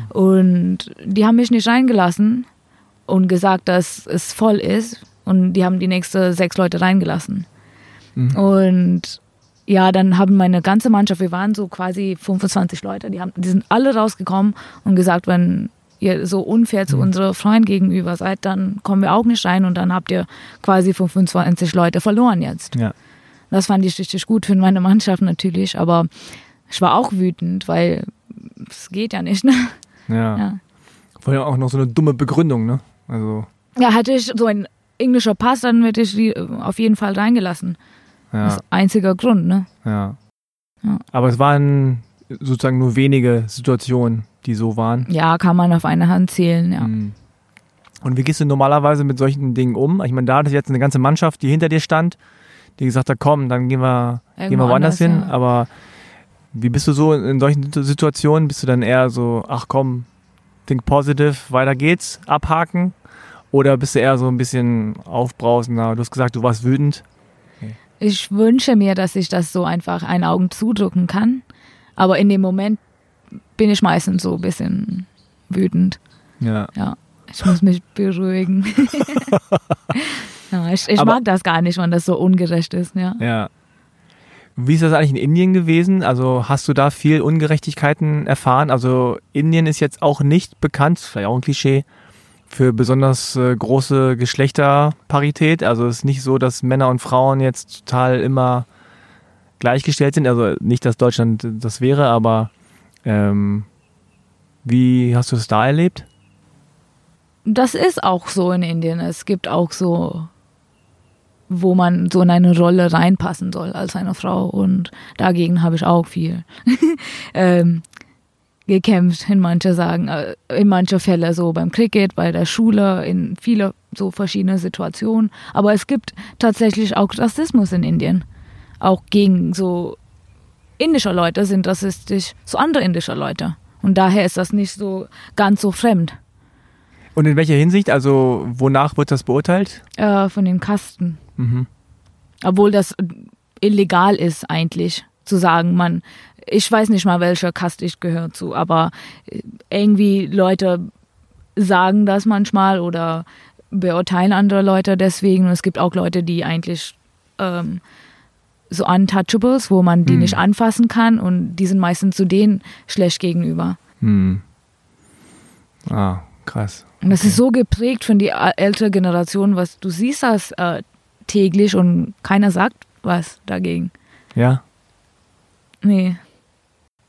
Und die haben mich nicht reingelassen und gesagt, dass es voll ist. Und die haben die nächsten sechs Leute reingelassen. Und ja, dann haben meine ganze Mannschaft, wir waren so quasi 25 Leute, die, haben, die sind alle rausgekommen und gesagt, wenn ihr so unfair zu unserem Freund gegenüber seid, dann kommen wir auch nicht rein und dann habt ihr quasi 25 Leute verloren jetzt. Ja. Das fand ich richtig gut für meine Mannschaft natürlich, aber ich war auch wütend, weil es geht ja nicht. Ne? Ja. Ja. Vor allem auch noch so eine dumme Begründung, ne? Also, ja, hätte ich so ein englischer Pass, dann hätte ich die auf jeden Fall reingelassen. ja, Das ist einziger Grund, ne? ja. Ja. Aber es waren sozusagen nur wenige Situationen, die so waren. Ja, kann man auf eine Hand zählen, ja. Mhm. Und wie gehst du normalerweise mit solchen Dingen um? Ich meine, da du jetzt eine ganze Mannschaft, die hinter dir stand, die gesagt hat, komm, dann gehen wir, gehen wir woanders hin. ja. Aber wie bist du so in solchen Situationen? Bist du dann eher so, ach komm, think positive, weiter geht's, abhaken? Oder bist du eher so ein bisschen aufbrausender? Du hast gesagt, du warst wütend. Ich wünsche mir, dass ich das so einfach ein Augen zudrücken kann. Aber in dem Moment bin ich meistens so ein bisschen wütend. Ja. Ja, ich muss mich beruhigen. ja, ich ich mag das gar nicht, wenn das so ungerecht ist. Ja. Ja. Wie ist das eigentlich in Indien gewesen? Also hast du da viel Ungerechtigkeiten erfahren? Also Indien ist jetzt auch nicht bekannt, vielleicht auch ein Klischee, für besonders äh, große Geschlechterparität. Also es ist nicht so, dass Männer und Frauen jetzt total immer gleichgestellt sind. Also nicht, dass Deutschland das wäre, aber ähm, wie hast du es da erlebt? Das ist auch so in Indien. Es gibt auch so, wo man so in eine Rolle reinpassen soll als eine Frau. Und dagegen habe ich auch viel ähm, gekämpft, in manche sagen, äh, in manche Fälle so beim Cricket, bei der Schule, in viele so verschiedene Situationen. Aber es gibt tatsächlich auch Rassismus in Indien. Auch gegen so indische Leute sind rassistisch zu andere indische Leute. Und daher ist das nicht so ganz so fremd Und in welcher Hinsicht? Also wonach wird das beurteilt? äh, von den Kasten. Mhm. Obwohl das illegal ist eigentlich zu sagen, man, ich weiß nicht mal, welcher Kast ich gehöre zu, aber irgendwie Leute sagen das manchmal oder beurteilen andere Leute deswegen. Und es gibt auch Leute, die eigentlich ähm, so Untouchables, wo man die Hm. nicht anfassen kann und die sind meistens zu denen schlecht gegenüber. Hm. Ah, krass. Und das ist so geprägt von der ältere Generation, was du siehst das äh, täglich und keiner sagt was dagegen. Ja. Nee.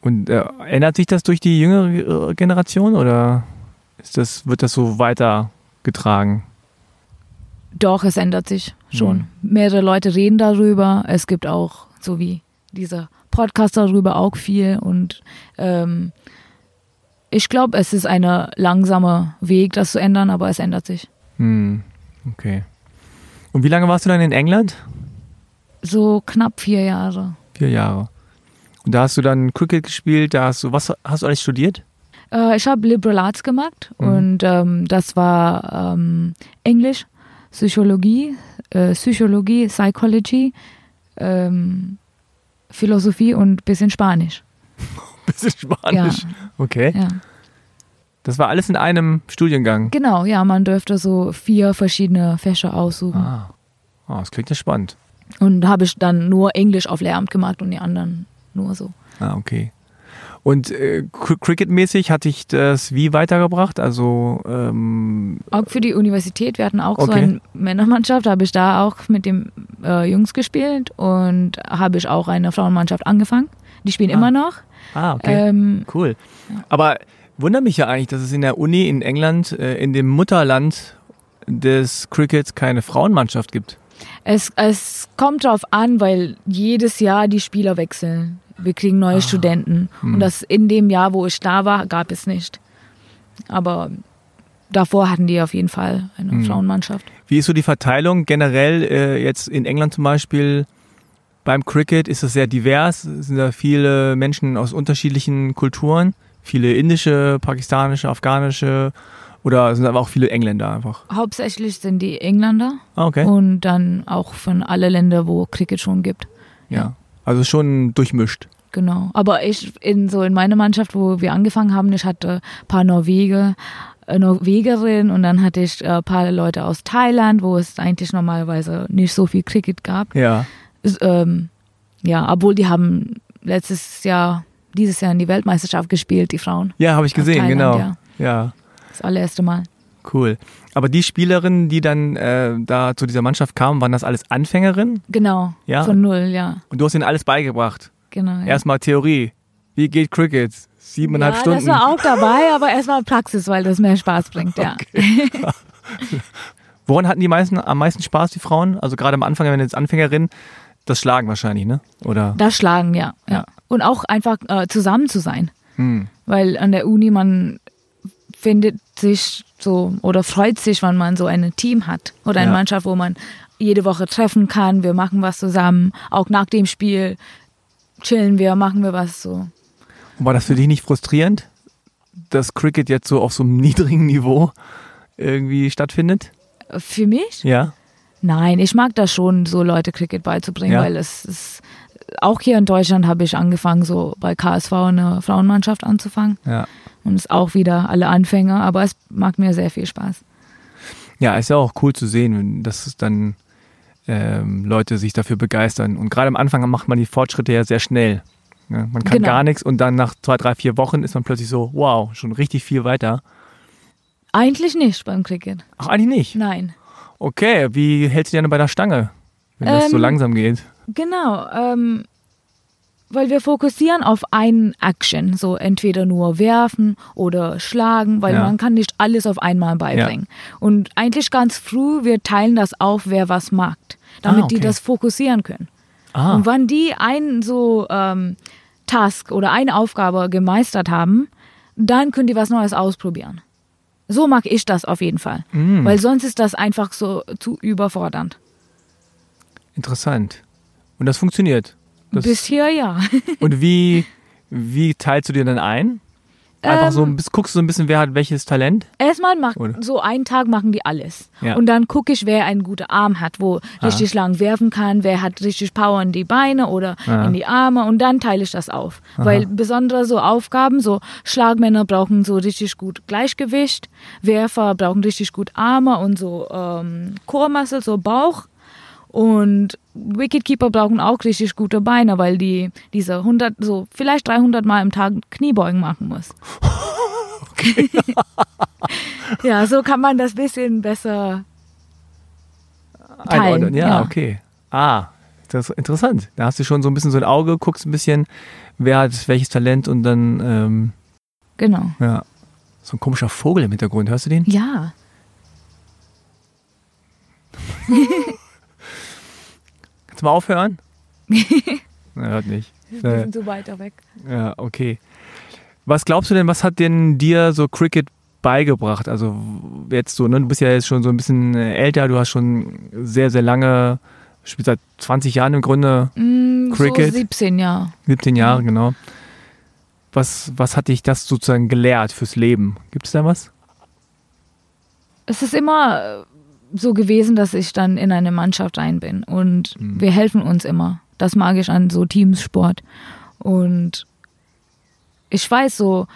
Und äh, ändert sich das durch die jüngere äh, Generation oder ist das, wird das so weitergetragen? Doch, es ändert sich schon. Hm. Mehrere Leute reden darüber. Es gibt auch, so wie dieser Podcast darüber, auch viel. Und ähm, ich glaube, es ist ein langsamer Weg, das zu ändern, aber es ändert sich. Hm. Okay. Und wie lange warst du dann in England? So knapp vier Jahre. Vier Jahre. Und da hast du dann Cricket gespielt, da hast du, was hast du alles studiert? Äh, ich habe Liberal Arts gemacht Mhm. und ähm, das war ähm, Englisch, Psychologie, äh, Psychologie, Psychology, ähm, Philosophie und bisschen Spanisch. Bisschen Spanisch. Okay. Ja. Das war alles in einem Studiengang. Genau, ja, man dürfte so vier verschiedene Fächer aussuchen. Ah. ah das klingt ja spannend. Und habe ich dann nur Englisch auf Lehramt gemacht und die anderen nur so. Ah, okay. Und äh, Cr- Cricket-mäßig hat dich das wie weitergebracht? Also, ähm, Auch für die Universität, wir hatten auch so Okay. eine Männermannschaft, habe ich da auch mit den äh, Jungs gespielt und habe ich auch eine Frauenmannschaft angefangen. Die spielen Ah. immer noch. ah, okay. Ähm, Cool. Aber wundert mich ja eigentlich, dass es in der Uni in England, äh, in dem Mutterland des Crickets, keine Frauenmannschaft gibt. es, es kommt drauf an, weil jedes Jahr die Spieler wechseln. Wir kriegen neue Studenten. Hm. Und das in dem Jahr, wo ich da war, gab es nicht. Aber davor hatten die auf jeden Fall eine Hm. Frauenmannschaft. Wie ist so die Verteilung generell äh, jetzt in England zum Beispiel beim Cricket? Ist das sehr divers? Sind da viele Menschen aus unterschiedlichen Kulturen? Viele indische, pakistanische, afghanische oder sind aber auch viele Engländer einfach? Hauptsächlich sind die Engländer Ah, okay. und dann auch von alle Länder, wo Cricket schon gibt. Ja. Also schon durchmischt. Genau. Aber ich in so in meiner Mannschaft, wo wir angefangen haben, ich hatte ein paar Norweger, äh, Norwegerinnen und dann hatte ich ein paar Leute aus Thailand, wo es eigentlich normalerweise nicht so viel Cricket gab. Ja. Ist, ähm, ja, obwohl die haben letztes Jahr, dieses Jahr in die Weltmeisterschaft gespielt, die Frauen. Ja, habe ich gesehen, Thailand, genau. ja. ja. Das allererste Mal. Cool. Aber die Spielerinnen, die dann äh, da zu dieser Mannschaft kamen, waren das alles Anfängerinnen? Genau. Ja? Von null, ja. Und du hast ihnen alles beigebracht. Genau. Ja. Erstmal Theorie. Wie geht Cricket? Siebeneinhalb ja, Stunden. das war auch dabei, aber erstmal Praxis, weil das mehr Spaß bringt, ja. Woran hatten die meisten am meisten Spaß, die Frauen? Also gerade am Anfang, wenn jetzt Anfängerin, das Schlagen wahrscheinlich, ne? Oder? Das Schlagen, ja. Ja. ja. Und auch einfach äh, zusammen zu sein. Hm. Weil an der Uni man findet sich so oder freut sich, wenn man so ein Team hat oder eine Ja. Mannschaft, wo man jede Woche treffen kann. Wir machen was zusammen. Auch nach dem Spiel chillen wir, machen wir was so. Und war das für dich nicht frustrierend, dass Cricket jetzt so auf so einem niedrigen Niveau irgendwie stattfindet? Für mich? Ja. Nein, ich mag das schon, so Leute Cricket beizubringen, Ja. weil es ist auch hier in Deutschland habe ich angefangen, so bei KSV eine Frauenmannschaft anzufangen. Ja. Und es ist auch wieder alle Anfänger, aber es macht mir sehr viel Spaß. Ja, ist ja auch cool zu sehen, dass dann ähm, Leute sich dafür begeistern. Und gerade am Anfang macht man die Fortschritte ja sehr schnell. Ja, man kann Genau. gar nichts und dann nach zwei, drei, vier Wochen ist man plötzlich so, wow, schon richtig viel weiter. Eigentlich nicht beim Cricket. Ach, eigentlich nicht. Nein. Okay, wie hältst du dich denn bei der Stange, wenn das so Ähm, langsam geht? Genau, ähm, weil wir fokussieren auf einen Action, so entweder nur werfen oder schlagen, weil Ja. man kann nicht alles auf einmal beibringen. Und eigentlich ganz früh, wir teilen das auf, wer was mag, damit Ah, die okay. das fokussieren können. Ah, Und wann die einen so ähm, Task oder eine Aufgabe gemeistert haben, dann können die was Neues ausprobieren. So mag ich das auf jeden Fall, mm, weil sonst ist das einfach so zu überfordernd. interessant. Und das funktioniert. Das, Bis hier ja. und wie, wie teilst du dir dann ein? Einfach so Ähm, ein bisschen, guckst du so ein bisschen, wer hat welches Talent? Erstmal macht Oder? so einen Tag machen die alles. Ja. Und dann gucke ich, wer einen guten Arm hat, wo richtig lang werfen kann, wer hat richtig Power in die Beine oder Ja. in die Arme und dann teile ich das auf. Weil besondere so Aufgaben, so Schlagmänner brauchen so richtig gut Gleichgewicht, Werfer brauchen richtig gut Arme und so ähm, Core-Muscle, so Bauch. Und Wicketkeeper brauchen auch richtig gute Beine, weil die diese 100, so vielleicht 300 Mal im Tag Kniebeugen machen muss. ja, so kann man das bisschen besser teilen. Einordnen. Ja, okay. Ah, das ist interessant. Da hast du schon so ein bisschen so ein Auge, guckst ein bisschen, wer hat welches Talent und dann, ähm, Genau. ja. So ein komischer Vogel im Hintergrund, hörst du den? Ja. Mal aufhören? er hört nicht. Wir Äh, sind so weiter weg. Ja, okay. Was glaubst du denn, was hat denn dir so Cricket beigebracht? Also jetzt so, ne, du bist ja jetzt schon so ein bisschen äh, älter, du hast schon sehr, sehr lange, spielst seit 20 Jahren im Grunde, Mm, Cricket? So 17 Jahre. 17 Jahre, genau. Was, was hat dich das sozusagen gelehrt fürs Leben? Gibt es da was? Es ist immer äh, so gewesen, dass ich dann in eine Mannschaft rein bin und Mhm. wir helfen uns immer. Das mag ich an so Teamsport. Und ich weiß so,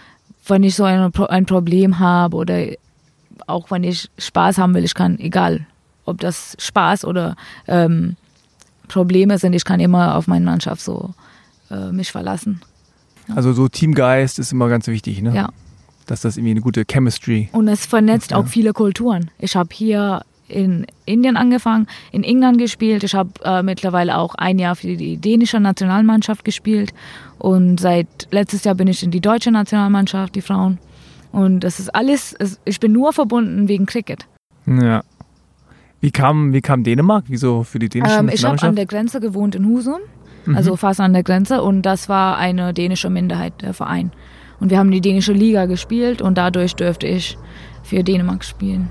wenn ich so ein, ein Problem habe oder auch wenn ich Spaß haben will, ich kann, egal ob das Spaß oder ähm, Probleme sind, ich kann immer auf meine Mannschaft so äh, mich verlassen. Also so Teamgeist ist immer ganz wichtig, ne? Ja. Dass das irgendwie eine gute Chemistry. Und es vernetzt Ja. auch viele Kulturen. Ich habe hier in Indien angefangen, in England gespielt. Ich habe äh, mittlerweile auch ein Jahr für die dänische Nationalmannschaft gespielt. Und seit letztes Jahr bin ich in die deutsche Nationalmannschaft, die Frauen. Und das ist alles, es, ich bin nur verbunden wegen Cricket. Ja. Wie kam, wie kam Dänemark? Wieso für die dänische Ähm, ich habe Nationalmannschaft? an der Grenze gewohnt in Husum, Mhm. also fast an der Grenze. Und das war eine dänische Minderheit, der Verein. Und wir haben die dänische Liga gespielt und dadurch durfte ich für Dänemark spielen.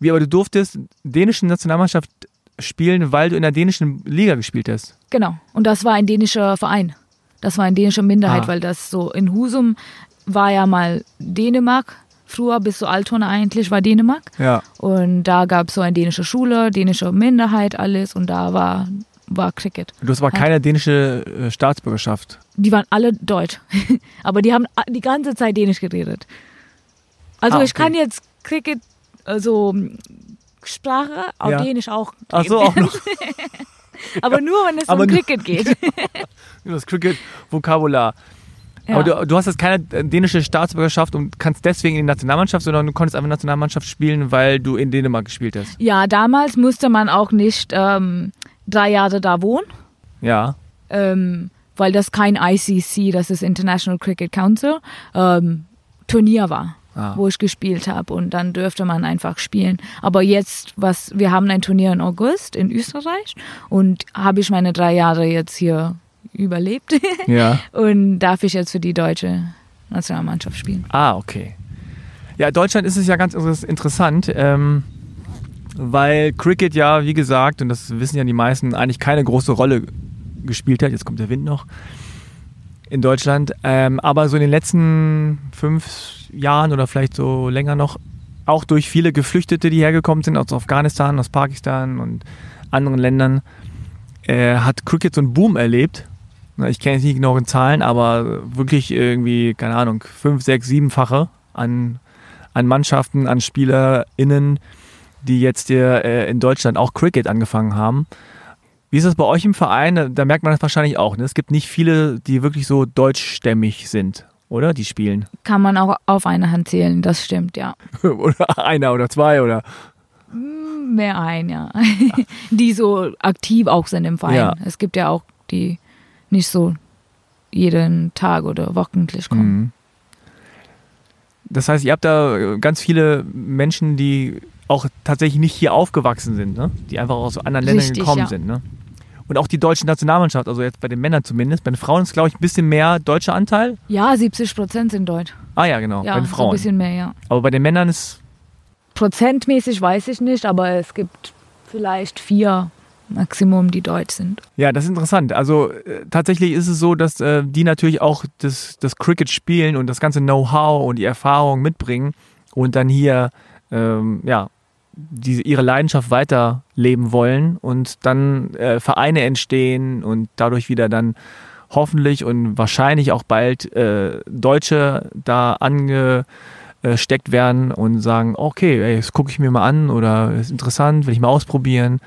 Wie, aber du durftest dänische Nationalmannschaft spielen, weil du in der dänischen Liga gespielt hast. Genau. Und das war ein dänischer Verein. Das war eine dänische Minderheit, Ah. weil das so in Husum war ja mal Dänemark. Früher bis zu Altona eigentlich war Dänemark. Ja. Und da gab es so eine dänische Schule, dänische Minderheit, alles. Und da war, war Cricket. Du hast aber keine dänische äh, Staatsbürgerschaft. Die waren alle deutsch. Aber die haben die ganze Zeit Dänisch geredet. Also Ah, ich okay. kann jetzt Cricket, also Sprache auf Ja. Dänisch auch. Ach so, auch noch. Aber nur, wenn es Aber um Cricket geht. Das Cricket-Vokabular. Ja. Aber du, du hast jetzt keine äh, dänische Staatsbürgerschaft und kannst deswegen in die Nationalmannschaft, sondern du konntest einfach Nationalmannschaft spielen, weil du in Dänemark gespielt hast. Ja, damals musste man auch nicht ähm, drei Jahre da wohnen, Ja. ähm, weil das kein ICC, das ist International Cricket Council, ähm, Turnier war, Ah. wo ich gespielt habe und dann dürfte man einfach spielen. Aber jetzt, was wir haben ein Turnier in August in Österreich und habe ich meine drei Jahre jetzt hier überlebt Ja. und darf ich jetzt für die deutsche Nationalmannschaft spielen. Ah, okay. Ja, Deutschland ist es ja ganz inter- interessant, ähm, weil Cricket ja, wie gesagt, und das wissen ja die meisten, eigentlich keine große Rolle gespielt hat. Jetzt kommt der Wind noch in Deutschland. Ähm, aber so in den letzten fünf Jahren oder vielleicht so länger noch, auch durch viele Geflüchtete, die hergekommen sind aus Afghanistan, aus Pakistan und anderen Ländern, äh, hat Cricket so einen Boom erlebt. Ich kenne jetzt nicht die genauen Zahlen, aber wirklich irgendwie, keine Ahnung, fünf, sechs, siebenfache an, an Mannschaften, an SpielerInnen, die jetzt hier äh, in Deutschland auch Cricket angefangen haben. Wie ist das bei euch im Verein? Da, merkt man das wahrscheinlich auch. Ne? Es gibt nicht viele, die wirklich so deutschstämmig sind, oder? Die spielen. Kann man auch auf eine Hand zählen, das stimmt, ja. oder einer oder zwei oder. Mehr ein, ja. die so aktiv auch sind im Verein. Ja. Es gibt ja auch die nicht so jeden Tag oder wochentlich kommen. Mhm. Das heißt, ihr habt da äh, ganz viele Menschen, die auch tatsächlich nicht hier aufgewachsen sind, ne? die einfach aus anderen Ländern Richtig, gekommen ja. sind. Ne? Und auch die deutsche Nationalmannschaft, also jetzt bei den Männern zumindest. Bei den Frauen ist, glaube ich, ein bisschen mehr deutscher Anteil. Ja, 70 Prozent sind deutsch. Ah ja, genau, Ja, bei den so ein Frauen. bisschen mehr, ja. Aber bei den Männern ist, Prozentmäßig weiß ich nicht, aber es gibt vielleicht vier Maximum, die deutsch sind. Ja, das ist interessant. Also äh, tatsächlich ist es so, dass äh, die natürlich auch das, das Cricket spielen und das ganze Know-how und die Erfahrung mitbringen und dann hier ähm, ja, diese, ihre Leidenschaft weiterleben wollen und dann äh, Vereine entstehen und dadurch wieder dann hoffentlich und wahrscheinlich auch bald äh, Deutsche da angesteckt werden und sagen, okay, ey, das gucke ich mir mal an oder ist interessant, will ich mal ausprobieren.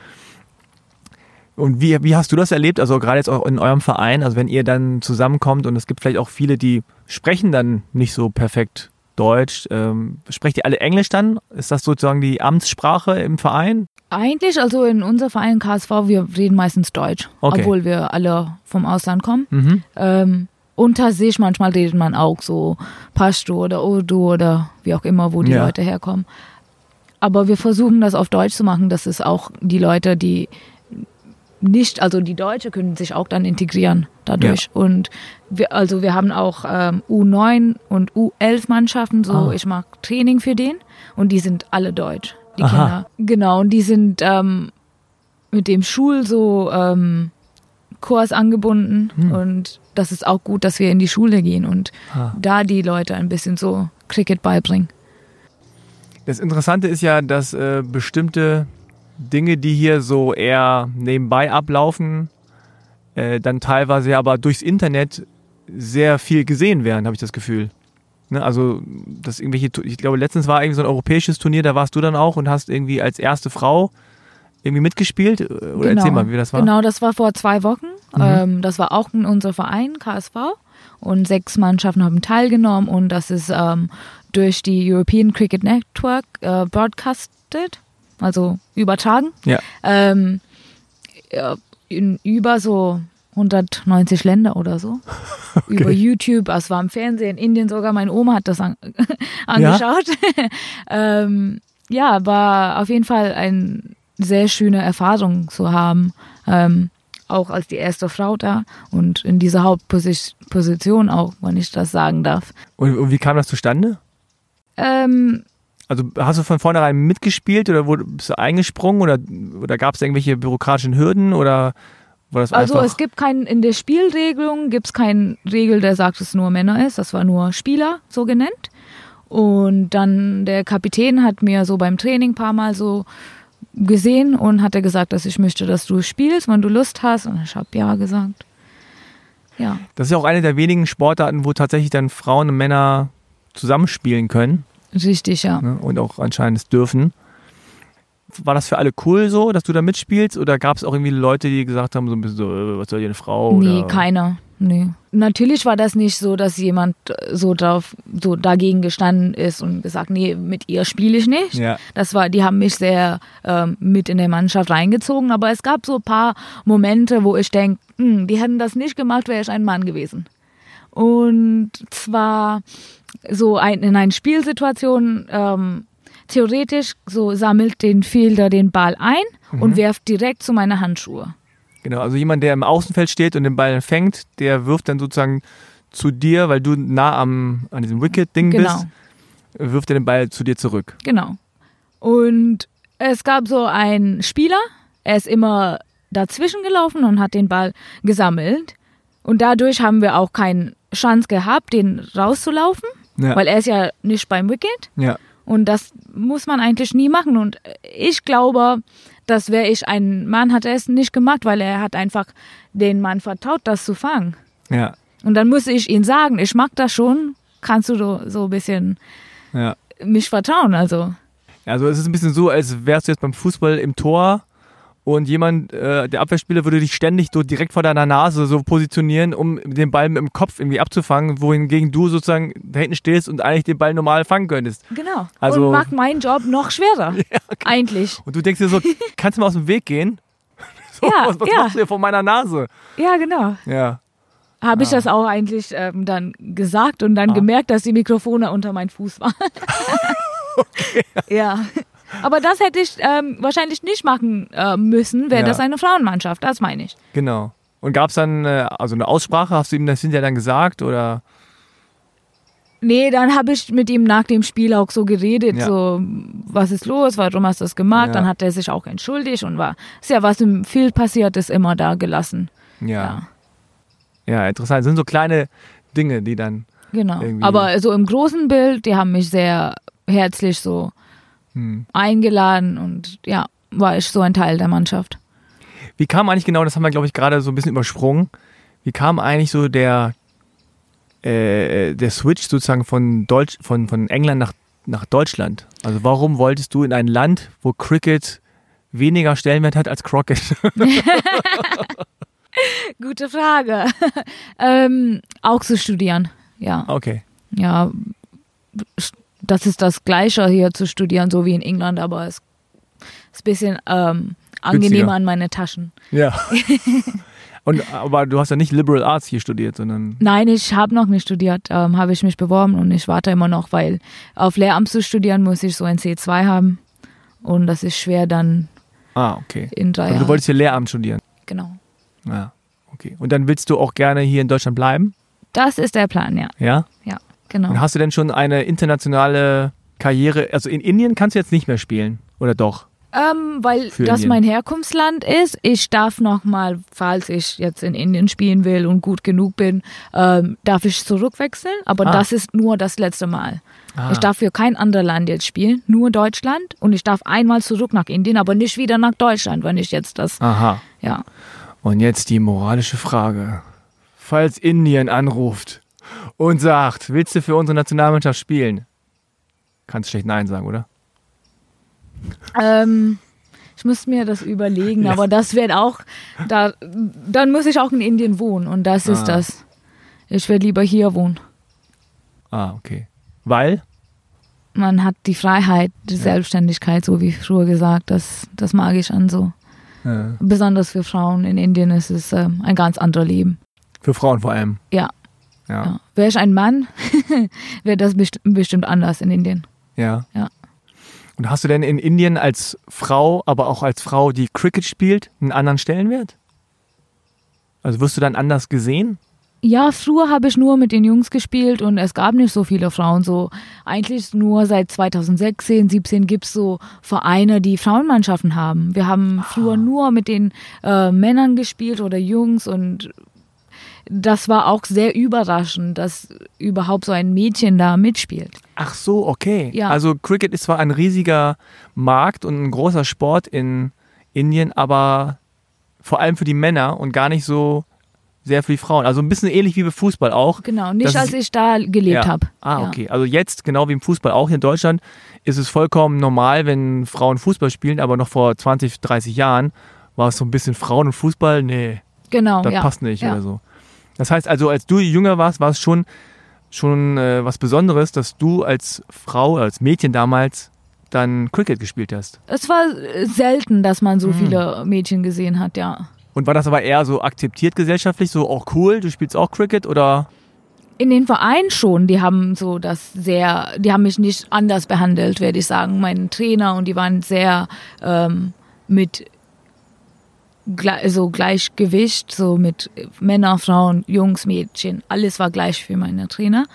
Und wie, wie hast du das erlebt? Also gerade jetzt auch in eurem Verein, also wenn ihr dann zusammenkommt und es gibt vielleicht auch viele, die sprechen dann nicht so perfekt Deutsch. Ähm, sprecht ihr alle Englisch dann? Ist das sozusagen die Amtssprache im Verein? Eigentlich, also in unserem Verein KSV, wir reden meistens Deutsch, Okay. obwohl wir alle vom Ausland kommen. Mhm. Ähm, unter sich manchmal redet man auch so Pashto oder Urdu oder wie auch immer, wo die Ja. Leute herkommen. Aber wir versuchen das auf Deutsch zu machen, dass es auch die Leute, die nicht, also die Deutsche können sich auch dann integrieren dadurch. Und wir, also wir haben auch ähm, U9 und U11 Mannschaften, so Ah. ich mache Training für den und die sind alle deutsch, die Aha. Kinder. Genau, und die sind ähm, mit dem Schul so ähm, Kurs angebunden Hm. und das ist auch gut, dass wir in die Schule gehen und Ah. da die Leute ein bisschen so Cricket beibringen. Das Interessante ist ja, dass äh, bestimmte Dinge, die hier so eher nebenbei ablaufen, äh, dann teilweise aber durchs Internet sehr viel gesehen werden, habe ich das Gefühl. Ne? Also, dass irgendwelche, ich glaube, letztens war irgendwie so ein europäisches Turnier, da warst du dann auch und hast irgendwie als erste Frau irgendwie mitgespielt. Äh, Oder erzähl mal, wie das war. Genau, das war vor zwei Wochen. Mhm. Ähm, das war auch in unser Verein, KSV. Und sechs Mannschaften haben teilgenommen und das ist ähm, durch die European Cricket Network äh, broadcasted, also übertragen. Ja. Ähm, ja, in über so 190 Länder oder so. Über YouTube, es war im Fernsehen, in Indien sogar, meine Oma hat das an, angeschaut. ähm, ja, war auf jeden Fall eine sehr schöne Erfahrung zu haben. Ähm, auch als die erste Frau da und in dieser Hauptposition auch, wenn ich das sagen darf. Und, und wie kam das zustande? Ähm, Also hast du von vornherein mitgespielt oder wurde, bist du eingesprungen oder, oder gab es irgendwelche bürokratischen Hürden oder war das Also es gibt kein, in der Spielregelung gibt es keine Regel, der sagt, dass es nur Männer ist. Das war nur Spieler, so genannt. Und dann der Kapitän hat mir so beim Training ein paar Mal so gesehen und hat er gesagt, dass ich möchte, dass du spielst, wenn du Lust hast. Und ich habe ja gesagt. Ja, Das ist ja auch eine der wenigen Sportarten, wo tatsächlich dann Frauen und Männer zusammenspielen können richtig, ja. ne? und auch anscheinend es dürfen. War das für alle cool so, dass du da mitspielst? Oder gab es auch irgendwie Leute, die gesagt haben, so ein bisschen so, äh, was soll die eine Frau? nee, oder? keiner. Nee. Natürlich war das nicht so, dass jemand äh, so drauf, so dagegen gestanden ist und gesagt, nee, mit ihr spiele ich nicht. Ja, Das war, die haben mich sehr ähm, mit in der Mannschaft reingezogen, aber es gab so ein paar Momente, wo ich denke, die hätten das nicht gemacht, wäre ich ein Mann gewesen. Und zwar so ein, in einer Spielsituation, ähm, theoretisch so sammelt den Fielder den Ball ein und werft direkt zu meiner Handschuhe. genau. Also jemand, der im Außenfeld steht und den Ball fängt, der wirft dann sozusagen zu dir, weil du nah am, an diesem Wicket-Ding Genau. bist, wirft er den Ball zu dir zurück. Genau. Und es gab so einen Spieler, er ist immer dazwischen gelaufen und hat den Ball gesammelt. Und dadurch haben wir auch keine Chance gehabt, den rauszulaufen, Ja. weil er ist ja nicht beim Wicket. ja. Und das muss man eigentlich nie machen. Und ich glaube, dass wäre ich ein Mann, hat er es nicht gemacht, weil er hat einfach den Mann vertraut, das zu fangen. Ja. Und dann musste ich ihm sagen, ich mag das schon, kannst du so, so ein bisschen Ja. mich vertrauen, also. Also es ist ein bisschen so, als wärst du jetzt beim Fußball im Tor und jemand, äh, der Abwehrspieler würde dich ständig so direkt vor deiner Nase so positionieren, um den Ball mit dem Kopf irgendwie abzufangen, wohingegen du sozusagen da hinten stehst und eigentlich den Ball normal fangen könntest. Genau. Also- und macht meinen Job noch schwerer. Eigentlich. Und du denkst dir so, kannst du mal aus dem Weg gehen? So, Ja, was was ja. machst du hier vor meiner Nase? Ja, genau. Ja. Habe ich das auch eigentlich ähm, dann gesagt und dann Ah. gemerkt, dass die Mikrofone unter meinem Fuß waren. Ja. Aber das hätte ich ähm, wahrscheinlich nicht machen äh, müssen, wäre Ja. das eine Frauenmannschaft, das meine ich. Genau. Und gab es dann äh, also eine Aussprache? Hast du ihm das hinterher dann gesagt oder? Nee, dann habe ich mit ihm nach dem Spiel auch so geredet, Ja. so, was ist los, warum hast du das gemacht? Ja. Dann hat er sich auch entschuldigt und war, ist ja was im viel passiert ist, immer da gelassen. Ja. Ja, interessant. Das sind so kleine Dinge, die dann. Genau. Aber so im großen Bild, die haben mich sehr herzlich so Hm. eingeladen und ja, war ich so ein Teil der Mannschaft. Wie kam eigentlich genau, das haben wir, glaube ich, gerade so ein bisschen übersprungen. Wie kam eigentlich so der, äh, der Switch sozusagen von, Deutsch, von, von England nach, nach Deutschland? Also warum wolltest du in ein Land, wo Cricket weniger Stellenwert hat als Crockett? Gute Frage. ähm, auch zu studieren, ja. okay. Ja, das ist das Gleiche hier zu studieren, so wie in England, aber es ist ein bisschen ähm, angenehmer Günstiger. an meine Taschen. Ja. Und, aber du hast ja nicht Liberal Arts hier studiert, sondern. Nein, ich habe noch nicht studiert, ähm, habe ich mich beworben und ich warte immer noch, weil auf Lehramt zu studieren muss ich so ein C2 haben und das ist schwer dann Ah, okay. in drei Also du wolltest hier Lehramt studieren. Genau. Ja, okay. Und dann willst du auch gerne hier in Deutschland bleiben? Das ist der Plan, ja. Ja? Ja, genau. Und hast du denn schon eine internationale Karriere? Also in Indien kannst du jetzt nicht mehr spielen, oder doch? Ähm, weil Für das Indien. mein Herkunftsland ist. Ich darf noch mal, falls ich jetzt in Indien spielen will und gut genug bin, ähm, darf ich zurückwechseln. Aber Ah. das ist nur das letzte Mal. Ah. Ich darf für kein anderes Land jetzt spielen, nur Deutschland. Und ich darf einmal zurück nach Indien, aber nicht wieder nach Deutschland, wenn ich jetzt das, Aha. ja. Und jetzt die moralische Frage. Falls Indien anruft und sagt, willst du für unsere Nationalmannschaft spielen? Kannst schlecht Nein sagen, oder? Ähm, ich muss mir das überlegen, aber das wird auch, da, dann muss ich auch in Indien wohnen und das ist Ah. das. Ich werde lieber hier wohnen. Ah, okay. Weil? man hat die Freiheit, die Selbstständigkeit, so wie früher gesagt, das, das mag ich an so. Äh, Besonders für Frauen in Indien ist es ähm, ein ganz anderes Leben. für Frauen vor allem. Ja. Ja. Ja. Wäre ich ein Mann, wäre das best bestimmt anders in Indien. Ja. Ja. Und hast du denn in Indien als Frau, aber auch als Frau, die Cricket spielt, einen anderen Stellenwert? Also wirst du dann anders gesehen? Ja, früher habe ich nur mit den Jungs gespielt und es gab nicht so viele Frauen. So eigentlich nur seit 2016, 17 gibt es so Vereine, die Frauenmannschaften haben. Wir haben früher nur mit den äh, Männern gespielt oder Jungs und das war auch sehr überraschend, dass überhaupt so ein Mädchen da mitspielt. Ach so, okay. Ja. Also Cricket ist zwar ein riesiger Markt und ein großer Sport in Indien, aber vor allem für die Männer und gar nicht so sehr für die Frauen. Also ein bisschen ähnlich wie bei Fußball auch. Genau, nicht als ich da gelebt Ja. habe. Ah, Ja. okay. Also jetzt, genau wie im Fußball auch hier in Deutschland, ist es vollkommen normal, wenn Frauen Fußball spielen, aber noch vor 20, 30 Jahren war es so ein bisschen Frauen und Fußball, nee, Genau, das ja. passt nicht ja. oder so. Das heißt also, als du jünger warst, war es schon, schon äh, was Besonderes, dass du als Frau, als Mädchen damals dann Cricket gespielt hast. Es war äh, selten, dass man so Mhm. viele Mädchen gesehen hat, ja. Und war das aber eher so akzeptiert gesellschaftlich, so auch cool, du spielst auch Cricket oder? In den Vereinen schon, die haben so das sehr, die haben mich nicht anders behandelt, werde ich sagen. Mein Trainer und die waren sehr ähm, mit so Gleichgewicht, so mit Männer, Frauen, Jungs, Mädchen, alles war gleich für meine Trainer.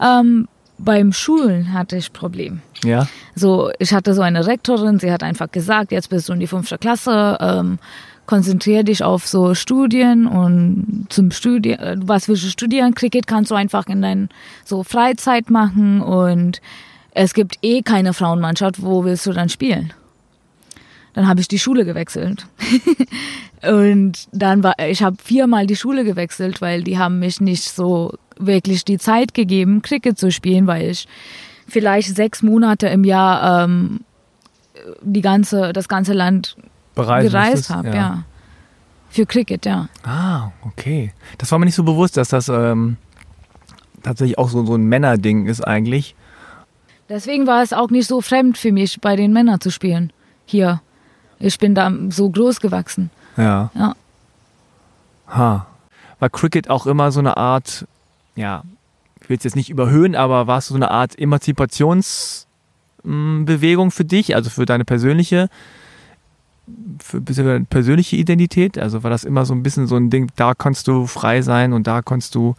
Ähm, beim Schulen hatte ich Problem. Ja. So, ich hatte so eine Rektorin, sie hat einfach gesagt, jetzt bist du in die fünfte Klasse, ähm, konzentrier dich auf so Studien und zum Studieren, was willst du studieren? Cricket kannst du einfach in dein so Freizeit machen und es gibt eh keine Frauenmannschaft, wo willst du dann spielen? Dann habe ich die Schule gewechselt. und dann war ich habe viermal die Schule gewechselt, weil die haben mich nicht so wirklich die Zeit gegeben, Cricket zu spielen, weil ich vielleicht sechs Monate im Jahr ähm, die ganze, das ganze Land Bereisen gereist habe, ja. Für Cricket, ja. Ah, okay. Das war mir nicht so bewusst, dass das ähm, tatsächlich auch so, so ein Männerding ist eigentlich. Deswegen war es auch nicht so fremd für mich, bei den Männern zu spielen. Hier. Ich bin da so groß gewachsen. Ja. Ja. Ha. War Cricket auch immer so eine Art, ja, ich will es jetzt nicht überhöhen, aber war es so eine Art Emanzipationsbewegung für dich, also für deine persönliche, für deine persönliche Identität? Also war das immer so ein bisschen so ein Ding, da kannst du frei sein und da kannst du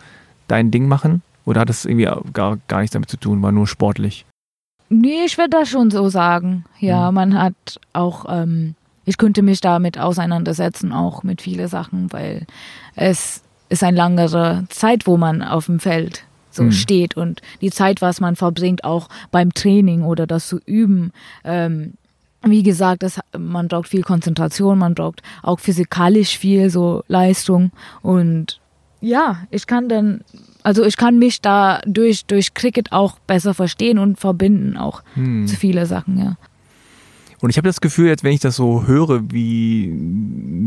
dein Ding machen? Oder hat das irgendwie gar, gar nichts damit zu tun, war nur sportlich? Nee, ich würde das schon so sagen. Ja, Mhm. man hat auch, ähm, ich könnte mich damit auseinandersetzen, auch mit vielen Sachen, weil es ist eine langere Zeit, wo man auf dem Feld so Mhm. steht und die Zeit, was man verbringt, auch beim Training oder das zu üben. Ähm, wie gesagt, das, man braucht viel Konzentration, man braucht auch physikalisch viel so Leistung und ja, ich kann dann, also ich kann mich da durch, durch Cricket auch besser verstehen und verbinden auch Hm. zu viele Sachen, ja. Und ich habe das Gefühl, jetzt wenn ich das so höre, wie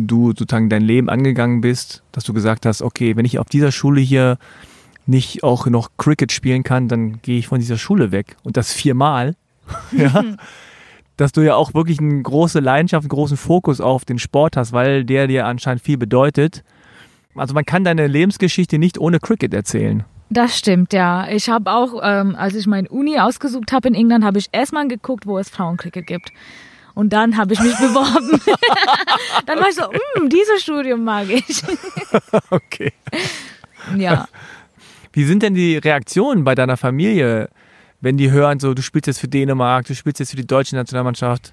du sozusagen dein Leben angegangen bist, dass du gesagt hast, okay, wenn ich auf dieser Schule hier nicht auch noch Cricket spielen kann, dann gehe ich von dieser Schule weg. Und das viermal. ja. Dass du ja auch wirklich eine große Leidenschaft, einen großen Fokus auf den Sport hast, weil der dir anscheinend viel bedeutet. Also man kann deine Lebensgeschichte nicht ohne Cricket erzählen. Das stimmt, ja. Ich habe auch, ähm, als ich meine Uni ausgesucht habe in England, habe ich erstmal geguckt, wo es Frauencricket gibt. Und dann habe ich mich beworben. dann war ich so, "Mm, dieses Studium mag ich. Okay. ja. Wie sind denn die Reaktionen bei deiner Familie, wenn die hören, so du spielst jetzt für Dänemark, du spielst jetzt für die deutsche Nationalmannschaft?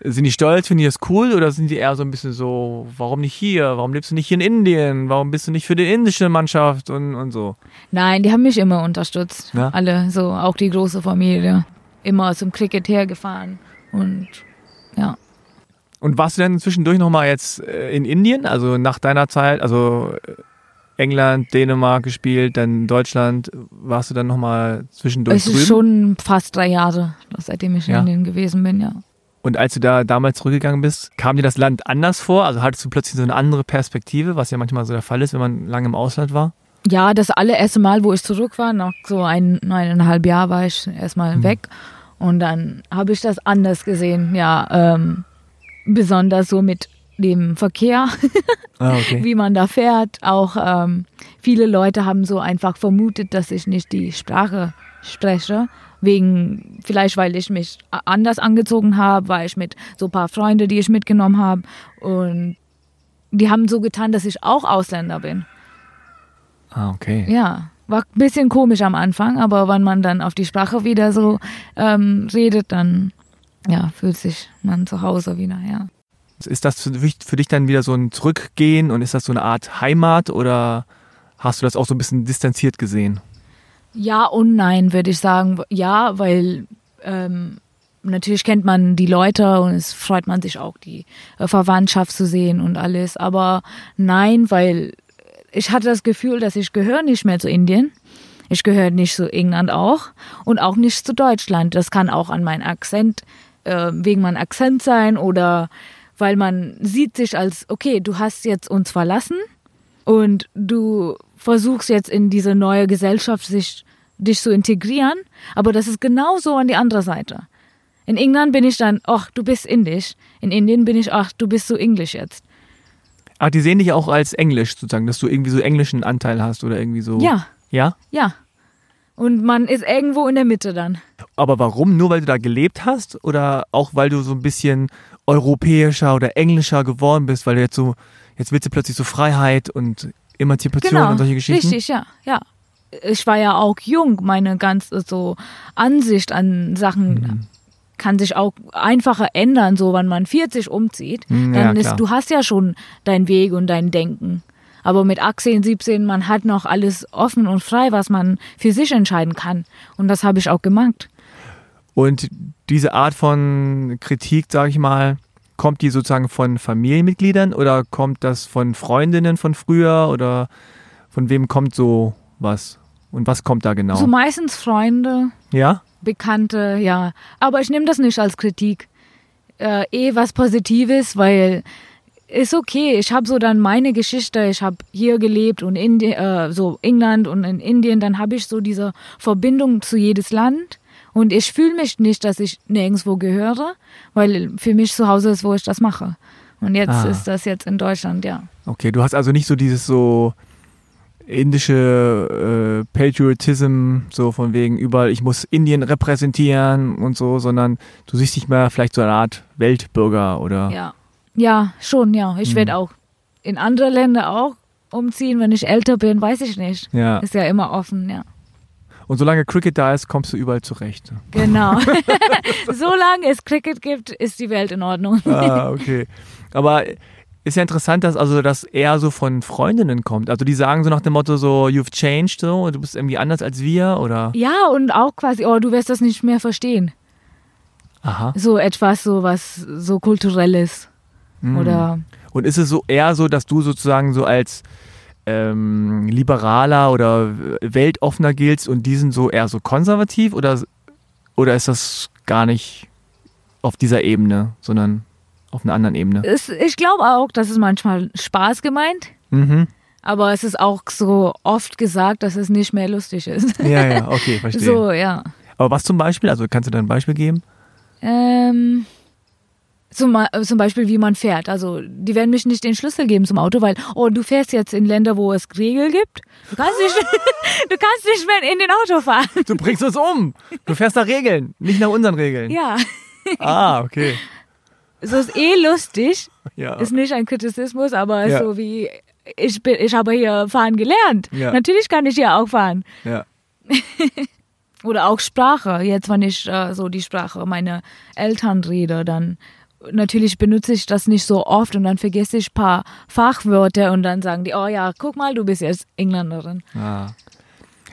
Sind die stolz, finden die das cool oder sind die eher so ein bisschen so, warum nicht hier? Warum lebst du nicht hier in Indien? Warum bist du nicht für die indische Mannschaft und, und so? Nein, die haben mich immer unterstützt. Ja? Alle, so auch die große Familie. Immer zum Cricket hergefahren. Und ja. Und warst du denn zwischendurch nochmal jetzt äh, in Indien, also nach deiner Zeit, also äh, England, Dänemark gespielt, dann Deutschland, warst du dann nochmal zwischendurch es drüben? ist schon fast drei Jahre, seitdem ich Ja. in Indien gewesen bin, ja. Und als du da damals zurückgegangen bist, kam dir das Land anders vor? Also hattest du plötzlich so eine andere Perspektive, was ja manchmal so der Fall ist, wenn man lange im Ausland war? Ja, das allererste Mal, wo ich zurück war, nach so ein, eineinhalb Jahr war ich erstmal Mhm. weg. Und dann habe ich das anders gesehen, ja. Ähm, besonders so mit dem Verkehr, Ah, okay. wie man da fährt. Auch ähm, viele Leute haben so einfach vermutet, dass ich nicht die Sprache spreche. Wegen, vielleicht weil ich mich anders angezogen habe, weil ich mit so ein paar Freunden, die ich mitgenommen habe. Und die haben so getan, dass ich auch Ausländer bin. Ah, okay. Ja, war ein bisschen komisch am Anfang, aber wenn man dann auf die Sprache wieder so ähm, redet, dann ja, fühlt sich man zu Hause wieder, ja. Ist das für dich, für dich dann wieder so ein Zurückgehen und ist das so eine Art Heimat oder hast du das auch so ein bisschen distanziert gesehen? Ja und nein, würde ich sagen. Ja, weil ähm, natürlich kennt man die Leute und es freut man sich auch, die äh, Verwandtschaft zu sehen und alles. Aber nein, weil ich hatte das Gefühl, dass ich gehöre nicht mehr zu Indien. Ich gehöre nicht zu England auch und auch nicht zu Deutschland. Das kann auch an meinem Akzent, äh, wegen meinem Akzent sein oder weil man sieht sich als, okay, du hast jetzt uns verlassen und du versuchst jetzt in diese neue Gesellschaft sich, dich zu integrieren, aber das ist genauso an die andere Seite. In England bin ich dann, ach, du bist indisch. In Indien bin ich, ach, du bist so englisch jetzt. Ah, die sehen dich auch als Englisch sozusagen, dass du irgendwie so englischen Anteil hast oder irgendwie so. Ja, Ja? ja. Und man ist irgendwo in der Mitte dann. Aber warum? Nur weil du da gelebt hast oder auch weil du so ein bisschen europäischer oder englischer geworden bist, weil du jetzt so, jetzt willst du plötzlich so Freiheit und Emanzipation Genau, und solche Geschichten? richtig, ja, ja. Ich war ja auch jung, meine ganze so Ansicht an Sachen Mhm. kann sich auch einfacher ändern, so wenn man 40 umzieht. Mhm, ja, Dann ist, klar. du hast ja schon deinen Weg und dein Denken. Aber mit 18, 17, man hat noch alles offen und frei, was man für sich entscheiden kann. Und das habe ich auch gemacht. Und diese Art von Kritik, sage ich mal, kommt die sozusagen von Familienmitgliedern oder kommt das von Freundinnen von früher oder von wem kommt so was? Und was kommt da genau? So meistens Freunde, ja? Bekannte, ja. Aber ich nehme das nicht als Kritik. Äh, eh was Positives, weil ist okay. Ich habe so dann meine Geschichte. Ich habe hier gelebt und in äh, so England und in Indien. Dann habe ich so diese Verbindung zu jedes Land. Und ich fühle mich nicht, dass ich nirgendwo gehöre, weil für mich zu Hause ist, wo ich das mache. Und jetzt Ah. ist das jetzt in Deutschland, ja. Okay, du hast also nicht so dieses so indische äh, Patriotism, so von wegen überall, ich muss Indien repräsentieren und so, sondern du siehst dich mehr vielleicht so eine Art Weltbürger oder. Ja, ja schon, ja. Ich Mhm. werde auch in andere Länder auch umziehen, wenn ich älter bin, weiß ich nicht. Ja. Ist ja immer offen, ja. Und solange Cricket da ist, kommst du überall zurecht. Genau. Solange es Cricket gibt, ist die Welt in Ordnung. Ah, okay. Aber ist ja interessant, dass also das eher so von Freundinnen kommt. Also die sagen so nach dem Motto so, you've changed, so, du bist irgendwie anders als wir oder. Ja, und auch quasi, oh, du wirst das nicht mehr verstehen. Aha. So etwas, so was so kulturelles. Mhm. Oder Und ist es so eher so, dass du sozusagen so als ähm, liberaler oder weltoffener giltst und die sind so eher so konservativ oder, oder ist das gar nicht auf dieser Ebene, sondern auf einer anderen Ebene? es, ich glaube auch, das ist manchmal Spaß gemeint. Mhm. Aber es ist auch so oft gesagt, dass es nicht mehr lustig ist. Ja, ja, okay, verstehe. So, ja. Aber was zum Beispiel? Also kannst du da ein Beispiel geben? Ähm, zum, Ma- zum Beispiel, wie man fährt. Also, die werden mich nicht den Schlüssel geben zum Auto, weil, oh, du fährst jetzt in Länder, wo es Regeln gibt. Du kannst nicht, du kannst nicht mehr in den Auto fahren. Du bringst uns um. Du fährst nach Regeln, nicht nach unseren Regeln. Ja, Ah, okay. so ist eh lustig. Ja. Ist nicht ein Kritismus, aber Ja. so wie, ich bin, ich habe hier fahren gelernt. Ja. Natürlich kann ich hier auch fahren. ja. Oder auch Sprache. Jetzt, wenn ich äh, so die Sprache meiner Eltern rede, dann natürlich benutze ich das nicht so oft und dann vergesse ich ein paar Fachwörter und dann sagen die, oh ja, guck mal, du bist jetzt Engländerin. Ah.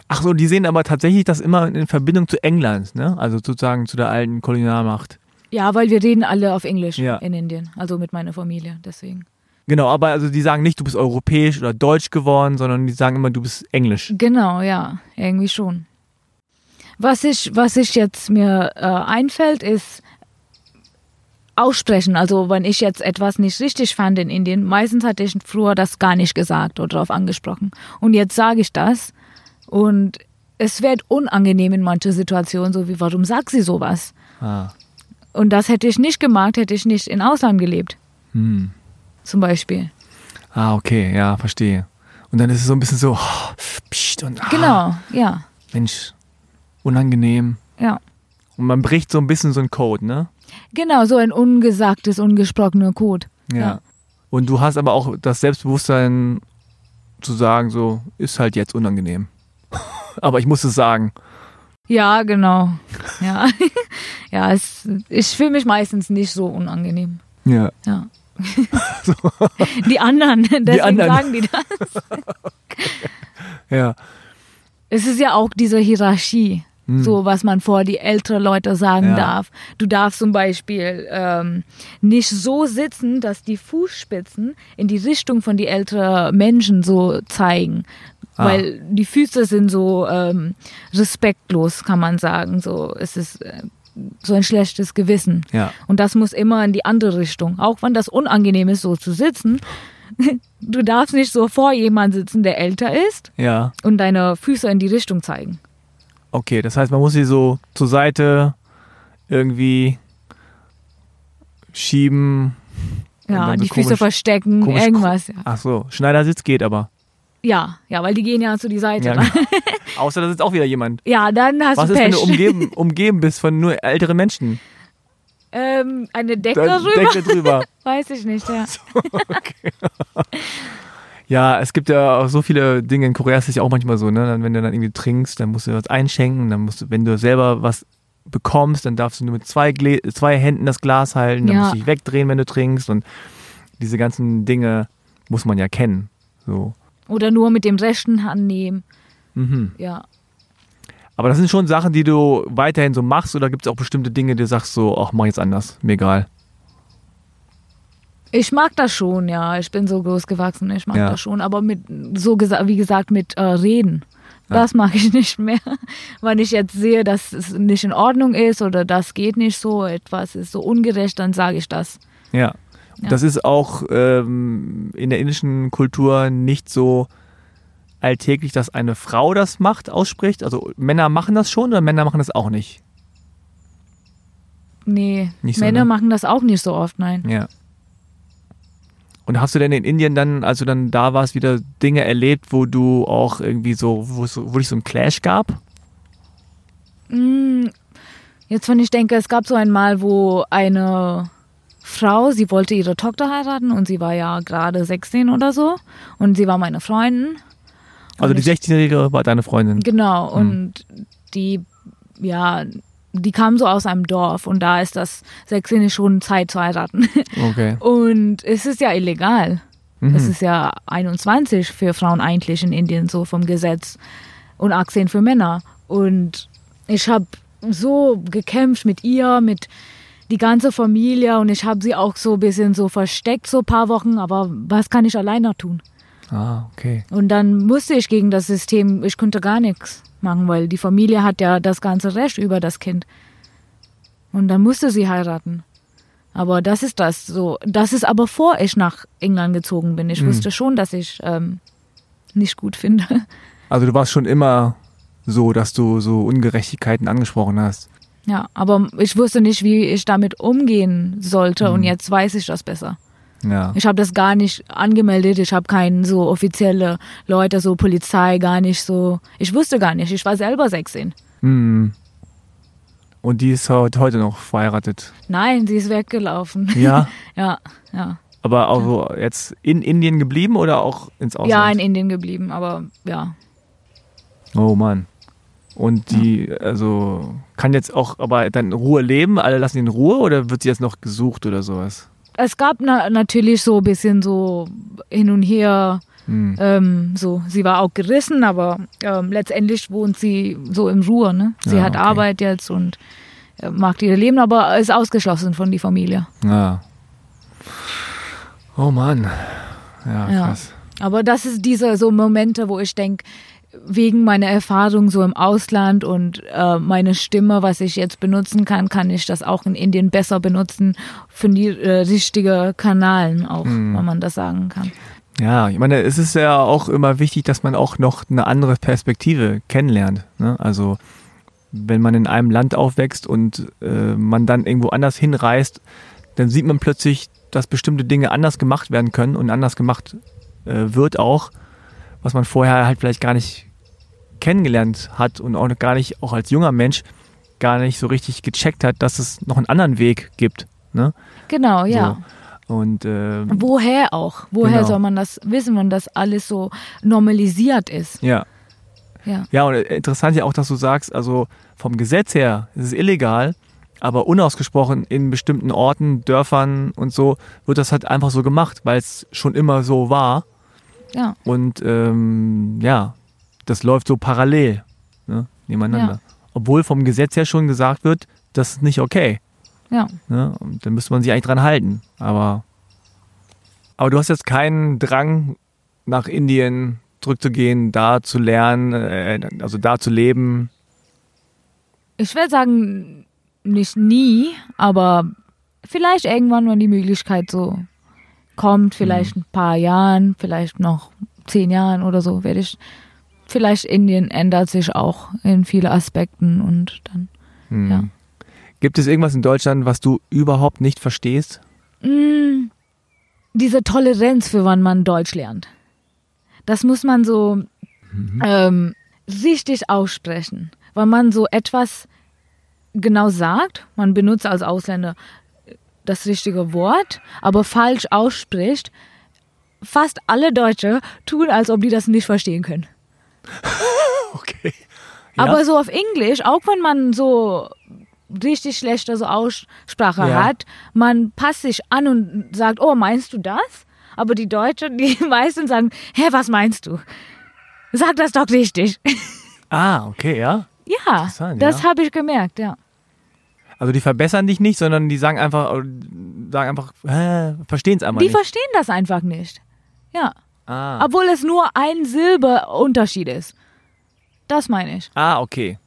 Ach so, die sehen aber tatsächlich das immer in Verbindung zu England, ne? Also sozusagen zu der alten Kolonialmacht. Ja, weil wir reden alle auf Englisch Ja. in Indien, also mit meiner Familie, deswegen. Genau, aber also die sagen nicht, du bist europäisch oder deutsch geworden, sondern die sagen immer, du bist englisch. Genau, ja, irgendwie schon. Was ich, was ich jetzt mir äh, einfällt, ist aussprechen. Also wenn ich jetzt etwas nicht richtig fand in Indien, meistens hatte ich früher das gar nicht gesagt oder darauf angesprochen. Und jetzt sage ich das und es wird unangenehm in manchen Situationen, so wie, warum sagt sie sowas? Ah. Und das hätte ich nicht gemacht, hätte ich nicht in Ausland gelebt, Hm. zum Beispiel. Ah, okay, ja, verstehe. Und dann ist es so ein bisschen so, oh, pst, und ah, Genau, ja, Mensch, unangenehm. ja. Und man bricht so ein bisschen so einen Code, ne? Genau, so ein ungesagtes, ungesprochener Code. Ja. Und du hast aber auch das Selbstbewusstsein zu sagen, so, ist halt jetzt unangenehm. aber ich muss es sagen. Ja, genau. Ja, ja es, ich fühle mich meistens nicht so unangenehm. Ja. Ja. Die anderen, deswegen anderen. sagen die das. Ja. Es ist ja auch diese Hierarchie, so was man vor die älteren Leute sagen Hm. Ja. darf. Du darfst zum Beispiel ähm, nicht so sitzen, dass die Fußspitzen in die Richtung von die älteren Menschen so zeigen. Ah. Weil die Füße sind so ähm, respektlos, kann man sagen. So, es ist äh, so ein schlechtes Gewissen. Ja. Und das muss immer in die andere Richtung. Auch wenn das unangenehm ist, so zu sitzen. Du darfst nicht so vor jemand sitzen, der älter ist Ja. und deine Füße in die Richtung zeigen. Okay, das heißt, man muss sie so zur Seite irgendwie schieben. Ja, dann so die Füße komisch- verstecken, komisch- irgendwas. Ja. Ach so, Schneidersitz geht aber. ja, ja, weil die gehen ja zu die Seite. Ja, Ja, Außer da sitzt auch wieder jemand. ja dann hast Was du ist, wenn du umgeben, umgeben bist von nur älteren Menschen? ähm, eine Decke Da rüber? Decke drüber. Weiß ich nicht, ja. Ja, es gibt ja auch so viele Dinge. In Korea ist es ja auch manchmal so, ne? Wenn du dann irgendwie trinkst, dann musst du was einschenken. Dann musst du, wenn du selber was bekommst, dann darfst du nur mit zwei, Glä zwei Händen das Glas halten. Dann Ja. musst du dich wegdrehen, wenn du trinkst. Und diese ganzen Dinge muss man ja kennen. So. Oder nur mit dem rechten Hand nehmen. Mhm. Ja. Aber das sind schon Sachen, die du weiterhin so machst. Oder gibt es auch bestimmte Dinge, die du sagst so, ach, mach jetzt anders. Mir egal. Ich mag das schon, ja. Ich bin so groß gewachsen, ich mag Ja. das schon. Aber mit, so gesa wie gesagt, mit äh, Reden. Das mag ich nicht mehr. Wenn ich jetzt sehe, dass es nicht in Ordnung ist oder das geht nicht so, etwas ist so ungerecht, dann sage ich das. Ja. Ja. Das ist auch ähm, in der indischen Kultur nicht so alltäglich, dass eine Frau das macht, ausspricht. Also Männer machen das schon oder Männer machen das auch nicht. Nee, Nicht so, Männer ne? machen das auch nicht so oft, nein. Ja. Und hast du denn in Indien dann, als du dann da warst, wieder Dinge erlebt, wo du auch irgendwie so, wo es so, wo dich so ein Clash gab? Mm, Jetzt, wenn ich denke, es gab so einmal, wo eine Frau, sie wollte ihre Tochter heiraten und sie war ja gerade 16 oder so und sie war meine Freundin. Also die 16-Jährige war deine Freundin. Genau, und die, ja, die kam so aus einem Dorf und da ist das 16 schon Zeit zu heiraten. Okay. Und es ist ja illegal. Mhm. Es ist ja 21 für Frauen eigentlich in Indien so vom Gesetz und 18 für Männer. Und ich habe so gekämpft mit ihr, mit die ganze Familie und ich habe sie auch so ein bisschen so versteckt, so ein paar Wochen, aber was kann ich alleine tun? Ah, okay. Und dann musste ich gegen das System, ich konnte gar nichts machen, weil die Familie hat ja das ganze Recht über das Kind. Und dann musste sie heiraten. Aber das ist das so. Das ist aber vor ich nach England gezogen bin. Ich Mhm. wusste schon, dass ich ähm, nicht gut finde. Also du warst schon immer so, dass du so Ungerechtigkeiten angesprochen hast. Ja, aber ich wusste nicht, wie ich damit umgehen sollte und Mhm. jetzt weiß ich das besser. Ja. Ich habe das gar nicht angemeldet, ich habe keinen so offizielle Leute, so Polizei, gar nicht so. Ich wusste gar nicht, ich war selber 16. Hm. Und die ist heut- heute noch verheiratet. Nein, sie ist weggelaufen. Ja. Ja, ja. Aber auch jetzt in Indien geblieben oder auch ins Ausland? Ja, in Indien geblieben, aber ja. Oh Mann. Und die, also, kann jetzt auch aber dann in Ruhe leben? Alle lassen ihn in Ruhe oder wird sie jetzt noch gesucht oder sowas? Es gab na natürlich so ein bisschen so hin und her. Hm. Ähm, so, sie war auch gerissen, aber ähm, letztendlich wohnt sie so in Ruhe. Ne? Sie Ja, hat okay. Arbeit jetzt und äh, macht ihr Leben, aber ist ausgeschlossen von der Familie. Ja. Oh Mann. Ja, Ja. krass. Aber das ist diese so Momente, wo ich denke, wegen meiner Erfahrung so im Ausland und äh, meine Stimme, was ich jetzt benutzen kann, kann ich das auch in Indien besser benutzen für die äh, richtige Kanalen auch, Mhm. wenn man das sagen kann. Ja, ich meine, es ist ja auch immer wichtig, dass man auch noch eine andere Perspektive kennenlernt. Ne? Also wenn man in einem Land aufwächst und äh, man dann irgendwo anders hinreist, dann sieht man plötzlich, dass bestimmte Dinge anders gemacht werden können und anders gemacht äh, wird auch, was man vorher halt vielleicht gar nicht kennengelernt hat und auch gar nicht, auch als junger Mensch, gar nicht so richtig gecheckt hat, dass es noch einen anderen Weg gibt. Ne? Genau, ja. So. Und äh, Woher auch? Woher Genau. soll man das wissen, wenn das alles so normalisiert ist? ja, Ja. Ja, und interessant ja auch, dass du sagst, also vom Gesetz her ist es illegal, aber unausgesprochen in bestimmten Orten, Dörfern und so wird das halt einfach so gemacht, weil es schon immer so war. Ja. Und ähm, ja, das läuft so parallel ne, nebeneinander. Ja. Obwohl vom Gesetz her schon gesagt wird, das ist nicht okay. Ja. Ne? Und dann müsste man sich eigentlich dran halten. Aber, aber du hast jetzt keinen Drang, nach Indien zurückzugehen, da zu lernen, äh, also da zu leben. Ich würde sagen, nicht nie, aber vielleicht irgendwann, wenn die Möglichkeit so kommt, vielleicht ein paar Jahren, vielleicht noch zehn Jahren oder so, werde ich. Vielleicht Indien ändert sich auch in viele Aspekten und dann. Hm. Ja. Gibt es irgendwas in Deutschland, was du überhaupt nicht verstehst? Mm, diese Toleranz für wann man Deutsch lernt. Das muss man so ähm, richtig aussprechen. Weil man so etwas genau sagt, man benutzt als Ausländer das richtige Wort, aber falsch ausspricht. Fast alle Deutsche tun, als ob die das nicht verstehen können. Okay. Ja? Aber so auf Englisch, auch wenn man so richtig schlechte so Aussprache Ja. hat, man passt sich an und sagt, oh, meinst du das? Aber die Deutschen, die meisten sagen, hä, was meinst du? Sag das doch richtig. Ah, okay, ja. ja, das ja. habe ich gemerkt, ja. Also die verbessern dich nicht, sondern die sagen einfach, äh, sagen einfach, äh, verstehen es einfach Die nicht. verstehen das einfach nicht. Ja, Ah. obwohl es nur ein Silbeunterschied ist. Das meine ich. ah, okay.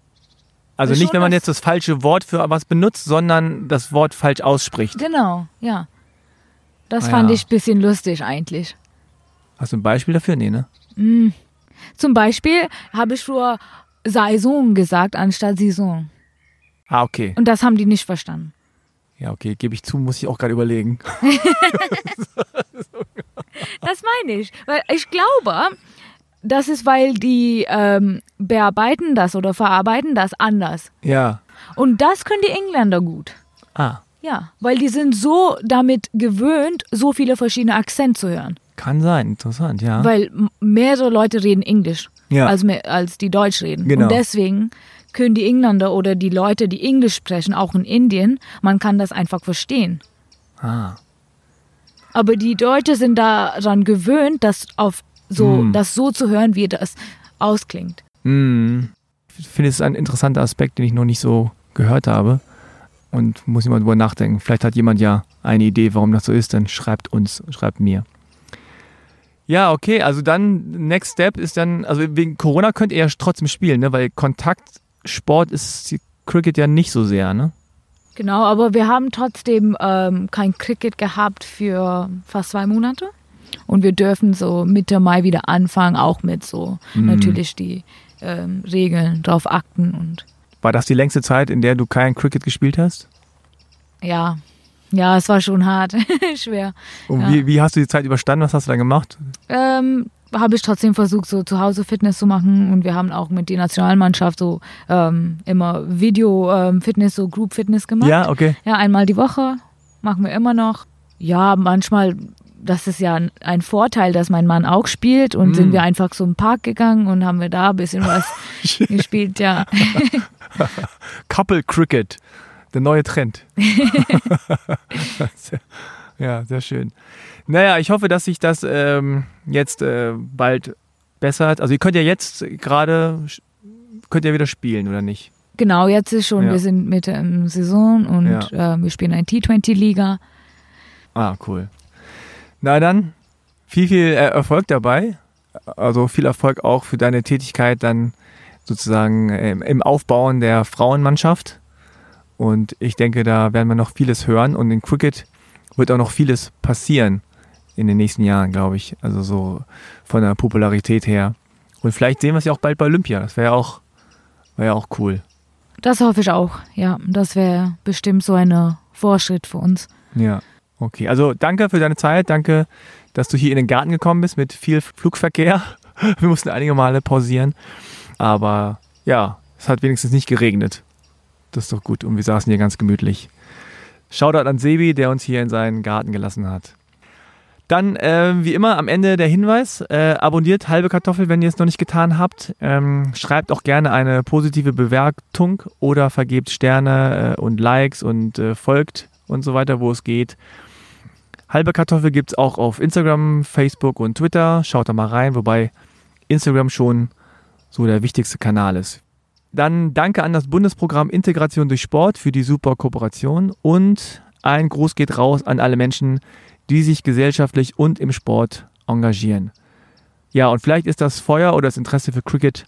Also Ist nicht, wenn man jetzt das falsche Wort für was benutzt, sondern das Wort falsch ausspricht. Genau, ja. Das Ah, fand ja. ich ein bisschen lustig eigentlich. Hast du ein Beispiel dafür? Nee, ne? Zum Beispiel habe ich früher Saison gesagt anstatt Saison. Ah, okay. Und das haben die nicht verstanden. Ja, okay, gebe ich zu, muss ich auch gerade überlegen. Das meine ich. Weil ich glaube, das ist, weil die ähm, bearbeiten das oder verarbeiten das anders. Ja. Und das können die Engländer gut. Ah, Ja, weil die sind so damit gewöhnt, so viele verschiedene Akzente zu hören. kann sein, interessant, ja. Weil mehrere Leute reden Englisch. Ja. als, mir- als die Deutsch reden. Genau. Und deswegen können die Engländer oder die Leute, die Englisch sprechen, auch in Indien, man kann das einfach verstehen. Ah. Aber die Deutschen sind daran gewöhnt, das auf so, Hm. das so zu hören, wie das ausklingt. Hm. Ich finde, es ein interessanter Aspekt, den ich noch nicht so gehört habe. Und muss mal drüber nachdenken. Vielleicht hat jemand ja eine Idee, warum das so ist, dann schreibt uns, schreibt mir. Ja, okay, also dann, next step ist dann, also wegen Corona könnt ihr ja trotzdem spielen, ne? Weil Kontaktsport ist Cricket ja nicht so sehr, ne? Genau, aber wir haben trotzdem ähm, kein Cricket gehabt für fast zwei Monate. Und wir dürfen so Mitte Mai wieder anfangen, auch mit so Mhm. natürlich die ähm, Regeln drauf achten und War das die längste Zeit, in der du kein Cricket gespielt hast? ja, ja, es war schon hart, schwer. Und Ja. wie, wie hast du die Zeit überstanden? Was hast du dann gemacht? Ähm, habe ich trotzdem versucht, so zu Hause Fitness zu machen und wir haben auch mit der Nationalmannschaft so ähm, immer Video-Fitness, so Group-Fitness gemacht. Ja, okay. Ja, einmal die Woche machen wir immer noch. Ja, manchmal, das ist ja ein- Vorteil, dass mein Mann auch spielt und Mm. sind wir einfach so im Park gegangen und haben wir da ein bisschen was gespielt, ja. Couple Cricket, der neue Trend. ja, sehr schön. Naja, ich hoffe, dass sich das ähm, jetzt äh, bald bessert. Also ihr könnt ja jetzt gerade, könnt ihr wieder spielen, oder nicht? Genau, jetzt ist schon, Ja. wir sind Mitte im Saison und äh, wir spielen eine T20-Liga. Ah, cool. Na dann, viel, viel Erfolg dabei. Also viel Erfolg auch für deine Tätigkeit dann sozusagen ähm, im Aufbauen der Frauenmannschaft. Und ich denke, da werden wir noch vieles hören und in Cricket wird auch noch vieles passieren in den nächsten Jahren, glaube ich. Also so von der Popularität her. Und vielleicht sehen wir es ja auch bald bei Olympia. Das wäre ja auch, wäre ja auch cool. Das hoffe ich auch, ja. Das wäre bestimmt so ein Vorschritt für uns. Ja, okay. Also danke für deine Zeit. Danke, dass du hier in den Garten gekommen bist mit viel Flugverkehr. Wir mussten einige Male pausieren. Aber ja, es hat wenigstens nicht geregnet. Das ist doch gut. Und wir saßen hier ganz gemütlich. Shoutout an Sebi, der uns hier in seinen Garten gelassen hat. Dann, äh, wie immer, am Ende der Hinweis: äh, abonniert halbe Kartoffel, wenn ihr es noch nicht getan habt. Ähm, schreibt auch gerne eine positive Bewertung oder vergebt Sterne äh, und Likes und äh, folgt und so weiter, wo es geht. Halbe Kartoffel gibt es auch auf Instagram, Facebook und Twitter. Schaut da mal rein, wobei Instagram schon so der wichtigste Kanal ist. Dann danke an das Bundesprogramm Integration durch Sport für die super Kooperation und ein Gruß geht raus an alle Menschen, die sich gesellschaftlich und im Sport engagieren. Ja, und vielleicht ist das Feuer oder das Interesse für Cricket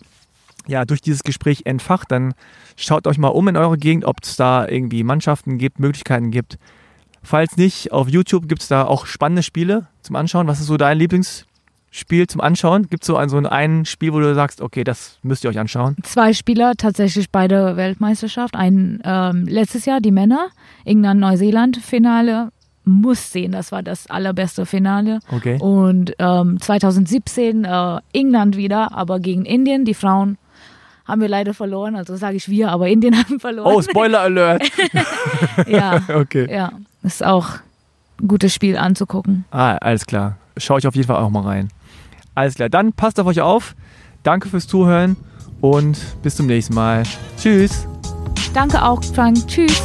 ja durch dieses Gespräch entfacht. Dann schaut euch mal um in eurer Gegend, ob es da irgendwie Mannschaften gibt, Möglichkeiten gibt. Falls nicht, auf YouTube gibt es da auch spannende Spiele zum Anschauen. Was ist so dein Lieblingsspiel zum Anschauen? Gibt es so ein, so ein Spiel, wo du sagst, okay, das müsst ihr euch anschauen? Zwei Spieler tatsächlich bei der Weltmeisterschaft. Ein ähm, letztes Jahr die Männer, England, Neuseeland Finale. Muss sehen, das war das allerbeste Finale. Okay. Und ähm, 2017 äh, England wieder, aber gegen Indien. Die Frauen haben wir leider verloren. Also sage ich wir, aber Indien haben verloren. Oh, Spoiler Alert. ja, Okay. ja, ist auch ein gutes Spiel anzugucken. Ah, alles klar. Schau ich auf jeden Fall auch mal rein. Alles klar. Dann passt auf euch auf. Danke fürs Zuhören und bis zum nächsten Mal. Tschüss. Danke auch, Frank. Tschüss.